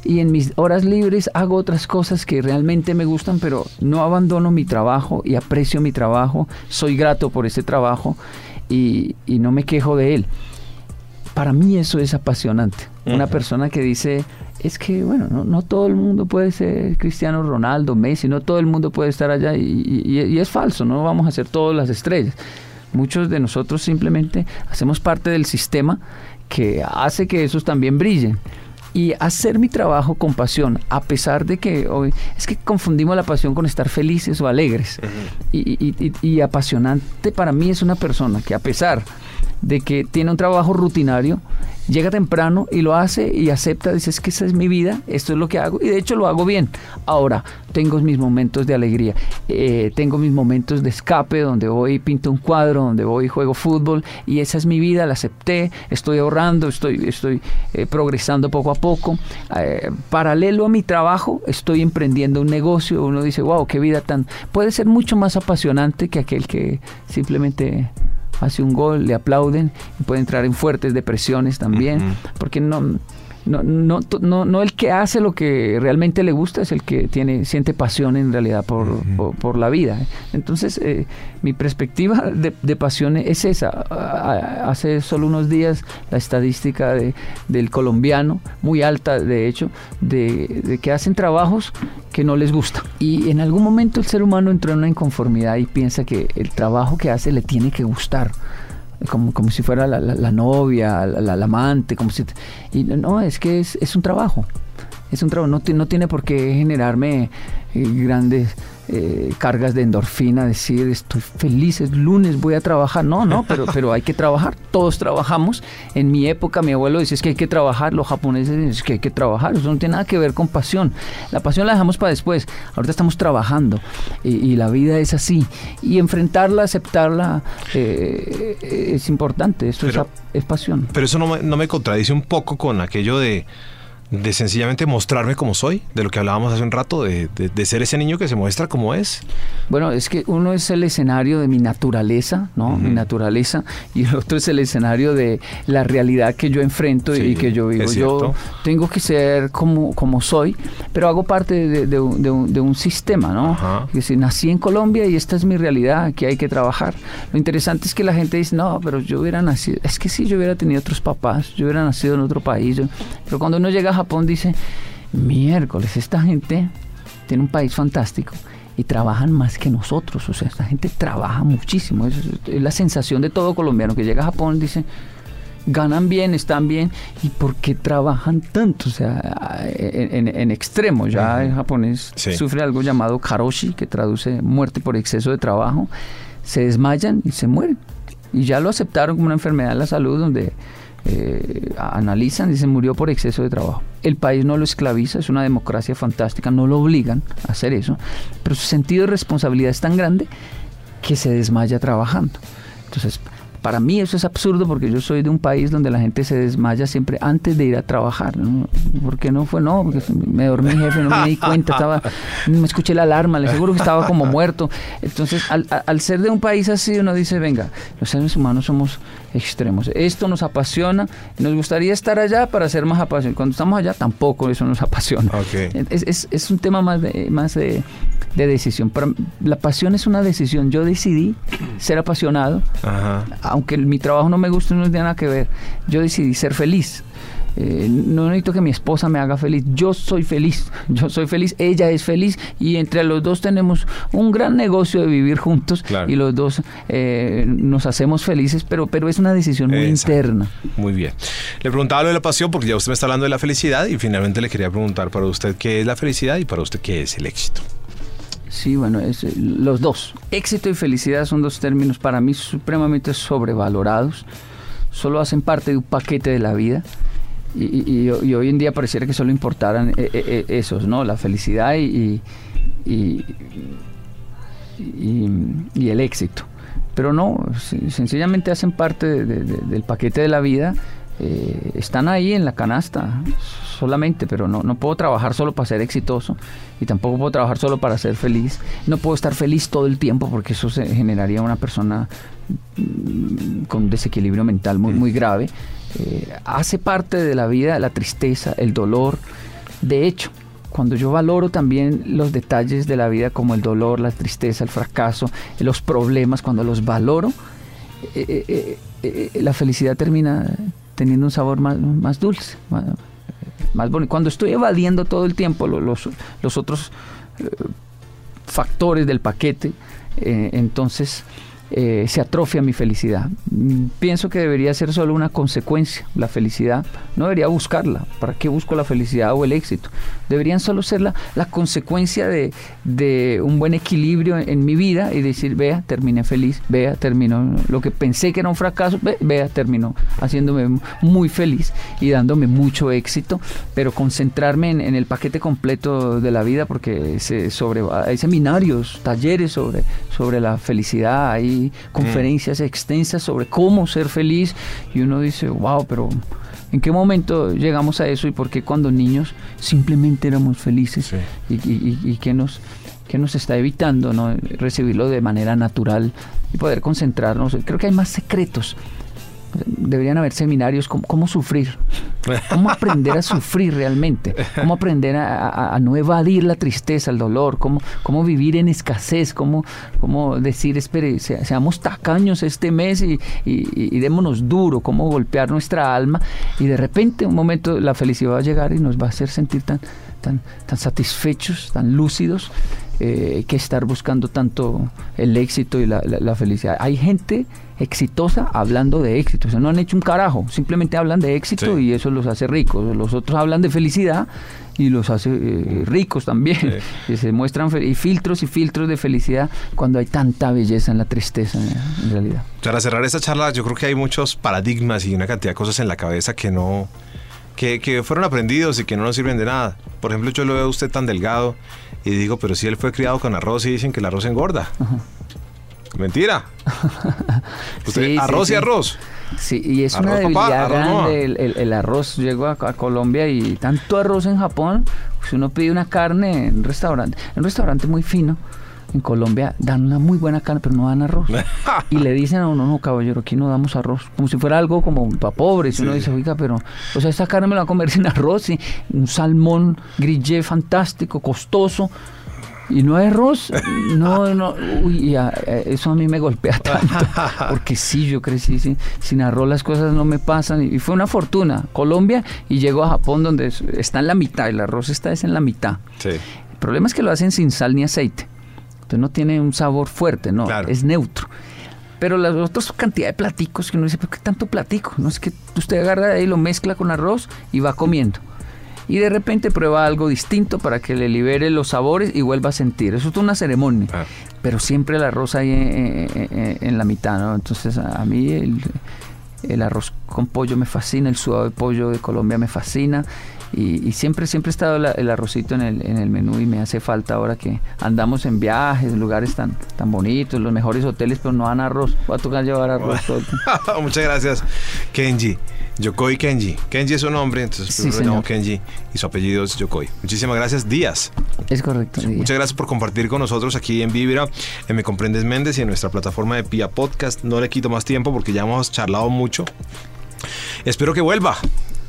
y en mis horas libres hago otras cosas que realmente me gustan, pero no abandono mi trabajo y aprecio mi trabajo, soy grato por ese trabajo y, no me quejo de él. Para mí eso es apasionante. Una persona que dice, es que, bueno, no, todo el mundo puede ser Cristiano Ronaldo, Messi, no todo el mundo puede estar allá y, y es falso, no vamos a ser todas las estrellas. Muchos de nosotros simplemente hacemos parte del sistema que hace que esos también brillen y hacer mi trabajo con pasión, a pesar de que hoy es que confundimos la pasión con estar felices o alegres. y, apasionante para mí es una persona que a pesar de que tiene un trabajo rutinario, llega temprano y lo hace y acepta, dice, es que esa es mi vida, esto es lo que hago y de hecho lo hago bien. Ahora, tengo mis momentos de alegría, eh, tengo mis momentos de escape donde voy y pinto un cuadro, donde voy y juego fútbol y esa es mi vida, la acepté, estoy ahorrando, estoy, estoy eh, progresando poco a poco. Eh, paralelo a mi trabajo, estoy emprendiendo un negocio, uno dice, wow, qué vida tan... puede ser mucho más apasionante que aquel que simplemente hace un gol, le aplauden y puede entrar en fuertes depresiones también, porque no, no, no, no, no, el que hace lo que realmente le gusta es el que tiene, siente pasión en realidad por, por, la vida. Entonces, eh, mi perspectiva de, de, pasión es esa. Hace solo unos días la estadística de, del colombiano, muy alta de hecho, de, de, que hacen trabajos que no les gusta. Y en algún momento el ser humano entró en una inconformidad y piensa que el trabajo que hace le tiene que gustar como, como si fuera la, la, novia, la, amante, como si... Y no, es que es, es un trabajo. Es un trabajo, no, no tiene por qué generarme eh, grandes eh, cargas de endorfina, decir estoy feliz, es lunes, voy a trabajar. No, no, pero, pero hay que trabajar, todos trabajamos. En mi época mi abuelo decía es que hay que trabajar, los japoneses dicen que hay que trabajar, eso no tiene nada que ver con pasión. La pasión la dejamos para después, ahorita estamos trabajando y, la vida es así. Y enfrentarla, aceptarla eh, es importante, eso es, pasión. Pero eso no no me contradice un poco con aquello de de sencillamente mostrarme como soy, de lo que hablábamos hace un rato, de, de, ser ese niño que se muestra como es. Bueno, es que uno es el escenario de mi naturaleza, ¿no? Mi naturaleza, y el otro es el escenario de la realidad que yo enfrento y que yo vivo. Yo tengo que ser como, como soy, pero hago parte de, un, un, sistema, ¿no? Es decir, nací en Colombia y esta es mi realidad, aquí hay que trabajar. Lo interesante es que la gente dice, no, pero yo hubiera nacido, es que sí, yo hubiera tenido otros papás, yo hubiera nacido en otro país, pero cuando uno llega a Japón dice, miércoles, esta gente tiene un país fantástico y trabajan más que nosotros. O sea, esta gente trabaja muchísimo. Es, es la sensación de todo colombiano que llega a Japón dice, ganan bien, están bien, ¿y por qué trabajan tanto? O sea, en, en, extremo, ya en japonés sufre algo llamado karoshi, que traduce muerte por exceso de trabajo, se desmayan y se mueren. Y ya lo aceptaron como una enfermedad de la salud donde eh, analizan se murió por exceso de trabajo. El país no lo esclaviza, es una democracia fantástica, no lo obligan a hacer eso, pero su sentido de responsabilidad es tan grande que se desmaya trabajando. Entonces, para mí eso es absurdo porque yo soy de un país donde la gente se desmaya siempre antes de ir a trabajar. ¿no? ¿Por qué no fue? No, porque me dormí, jefe, no me di cuenta, estaba, me escuché la alarma, le seguro que estaba como muerto. Entonces, al, al ser de un país así, uno dice, venga, los seres humanos somos extremos. Esto nos apasiona, nos gustaría estar allá para ser más apasionados. Cuando estamos allá, tampoco eso nos apasiona. Es, es, es, un tema más de, más de, de decisión. la pasión es una decisión. Yo decidí ser apasionado, aunque mi trabajo no me guste, no tiene nada que ver. Yo decidí ser feliz. Eh, no necesito que mi esposa me haga feliz, yo soy feliz, [LAUGHS] yo soy feliz, ella es feliz y entre los dos tenemos un gran negocio de vivir juntos y los dos eh, nos hacemos felices, pero, pero es una decisión muy interna. Muy bien. Le preguntaba lo de la pasión porque ya usted me está hablando de la felicidad y finalmente le quería preguntar para usted qué es la felicidad y para usted qué es el éxito. Sí, bueno, es, eh, los dos. Éxito y felicidad son dos términos para mí supremamente sobrevalorados. Solo hacen parte de un paquete de la vida. Y, hoy en día pareciera que solo importaran eh, eh, esos, ¿no? La felicidad y, y, el éxito. Pero no, sencillamente hacen parte del paquete de la vida están ahí en la canasta solamente, pero no, no puedo trabajar solo para ser exitoso y tampoco puedo trabajar solo para ser feliz. No puedo estar feliz todo el tiempo porque eso se generaría una persona mm, con desequilibrio mental muy, muy grave. Eh, hace parte de la vida la tristeza, el dolor. De hecho, cuando yo valoro también los detalles de la vida como el dolor, la tristeza, el fracaso, los problemas, cuando los valoro, eh, la felicidad termina teniendo un sabor más, más dulce, más, bonito. Cuando estoy evadiendo todo el tiempo los, los otros eh, factores del paquete, eh, entonces eh, se atrofia mi felicidad. Mm, pienso que debería ser solo una consecuencia, la felicidad. No debería buscarla. ¿Para qué busco la felicidad o el éxito? Deberían solo ser la, la consecuencia de, de, un buen equilibrio en, mi vida y decir, vea, terminé feliz, vea, terminó lo que pensé que era un fracaso, vea, terminó haciéndome muy feliz y dándome mucho éxito, pero concentrarme en, el paquete completo de la vida porque se sobre, hay seminarios, talleres sobre, sobre la felicidad, hay conferencias extensas sobre cómo ser feliz y uno dice, wow, pero ¿en qué momento llegamos a eso y por qué cuando niños simplemente éramos felices y, y, qué nos que nos está evitando ¿no? recibirlo de manera natural y poder concentrarnos. Creo que hay más secretos deberían haber seminarios como cómo sufrir, cómo aprender a sufrir realmente, cómo aprender a, no evadir la tristeza, el dolor, cómo, cómo vivir en escasez, cómo, cómo decir, espere, seamos tacaños este mes y, y, démonos duro, cómo golpear nuestra alma y de repente un momento la felicidad va a llegar y nos va a hacer sentir tan, tan, tan satisfechos, tan lúcidos, eh, que estar buscando tanto el éxito y la, la felicidad. Hay gente exitosa hablando de éxito. O sea, no han hecho un carajo, simplemente hablan de éxito y eso los hace ricos. Los otros hablan de felicidad y los hace eh, ricos también. [LAUGHS] Y se muestran y filtros y filtros de felicidad cuando hay tanta belleza en la tristeza, en realidad. Para cerrar esta charla, yo creo que hay muchos paradigmas y una cantidad de cosas en la cabeza que no. Que, que fueron aprendidos y que no nos sirven de nada. Por ejemplo, yo lo veo a usted tan delgado y digo, pero si él fue criado con arroz y dicen que el arroz engorda. Mentira. [LAUGHS] arroz y arroz. Sí, y es una debilidad grande. el, arroz llegó a, Colombia y tanto arroz en Japón. Si uno pide una carne en un restaurante, en un restaurante muy fino, en Colombia dan una muy buena carne, pero no dan arroz. [LAUGHS] y le dicen a uno, no, caballero, aquí no damos arroz. Como si fuera algo como para pobres. Y uno dice, oiga, pero, o sea, esta carne me la voy a comer [LAUGHS] sin arroz. Y un salmón grillé fantástico, costoso y no hay arroz, [LAUGHS] no, no, uy, eh, eso a mí me golpea tanto, porque sí, yo crecí sin, sin arroz, las cosas no me pasan, y fue una fortuna, Colombia, y llego a Japón donde está en la mitad, el arroz está es en la mitad. El problema es que lo hacen sin sal ni aceite. Entonces no tiene un sabor fuerte, no, Claro. es neutro. Pero las otras cantidad de platicos que uno dice, ¿pero qué tanto platico? No es que usted agarra de ahí, lo mezcla con arroz y va comiendo. Y de repente prueba algo distinto para que le libere los sabores y vuelva a sentir. Eso es una ceremonia. Ah. Pero siempre el arroz ahí en, en- en la mitad, ¿no? Entonces a, a mí el, el arroz con pollo me fascina, el sudado de pollo de Colombia me fascina. Y, y siempre, siempre ha estado la- el arrocito en el, en el menú y me hace falta ahora que andamos en viajes, lugares tan, tan bonitos, los mejores hoteles, pero no dan arroz. Va a tocar llevar arroz todo. [LAUGHS] Muchas gracias, Kenji. Yokoi Kenji. Kenji es su nombre, entonces Sí, primero llamo. Kenji y su apellido es Yokoi. Muchísimas gracias, Díaz. Es correcto. sí. Muchas gracias por compartir con nosotros aquí en Vibra, en Me Comprendes Méndez y en nuestra plataforma de Pia Podcast. No le quito más tiempo porque ya hemos charlado mucho. Espero que vuelva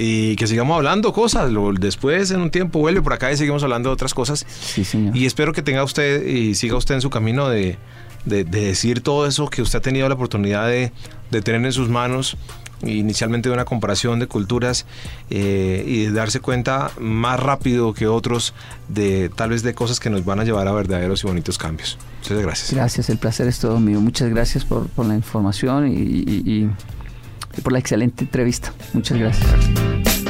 y que sigamos hablando cosas. Lo- Después, en un tiempo, vuelve por acá y seguimos hablando de otras cosas. Sí, señor. Y espero que tenga usted y siga usted en su camino de, de- de decir todo eso que usted ha tenido la oportunidad de, de tener en sus manos, inicialmente de una comparación de culturas eh, y de darse cuenta más rápido que otros de tal vez de cosas que nos van a llevar a verdaderos y bonitos cambios. Muchas gracias. Gracias, el placer es todo mío. Muchas gracias por, por la información y, y- y- y por la excelente entrevista. Muchas gracias.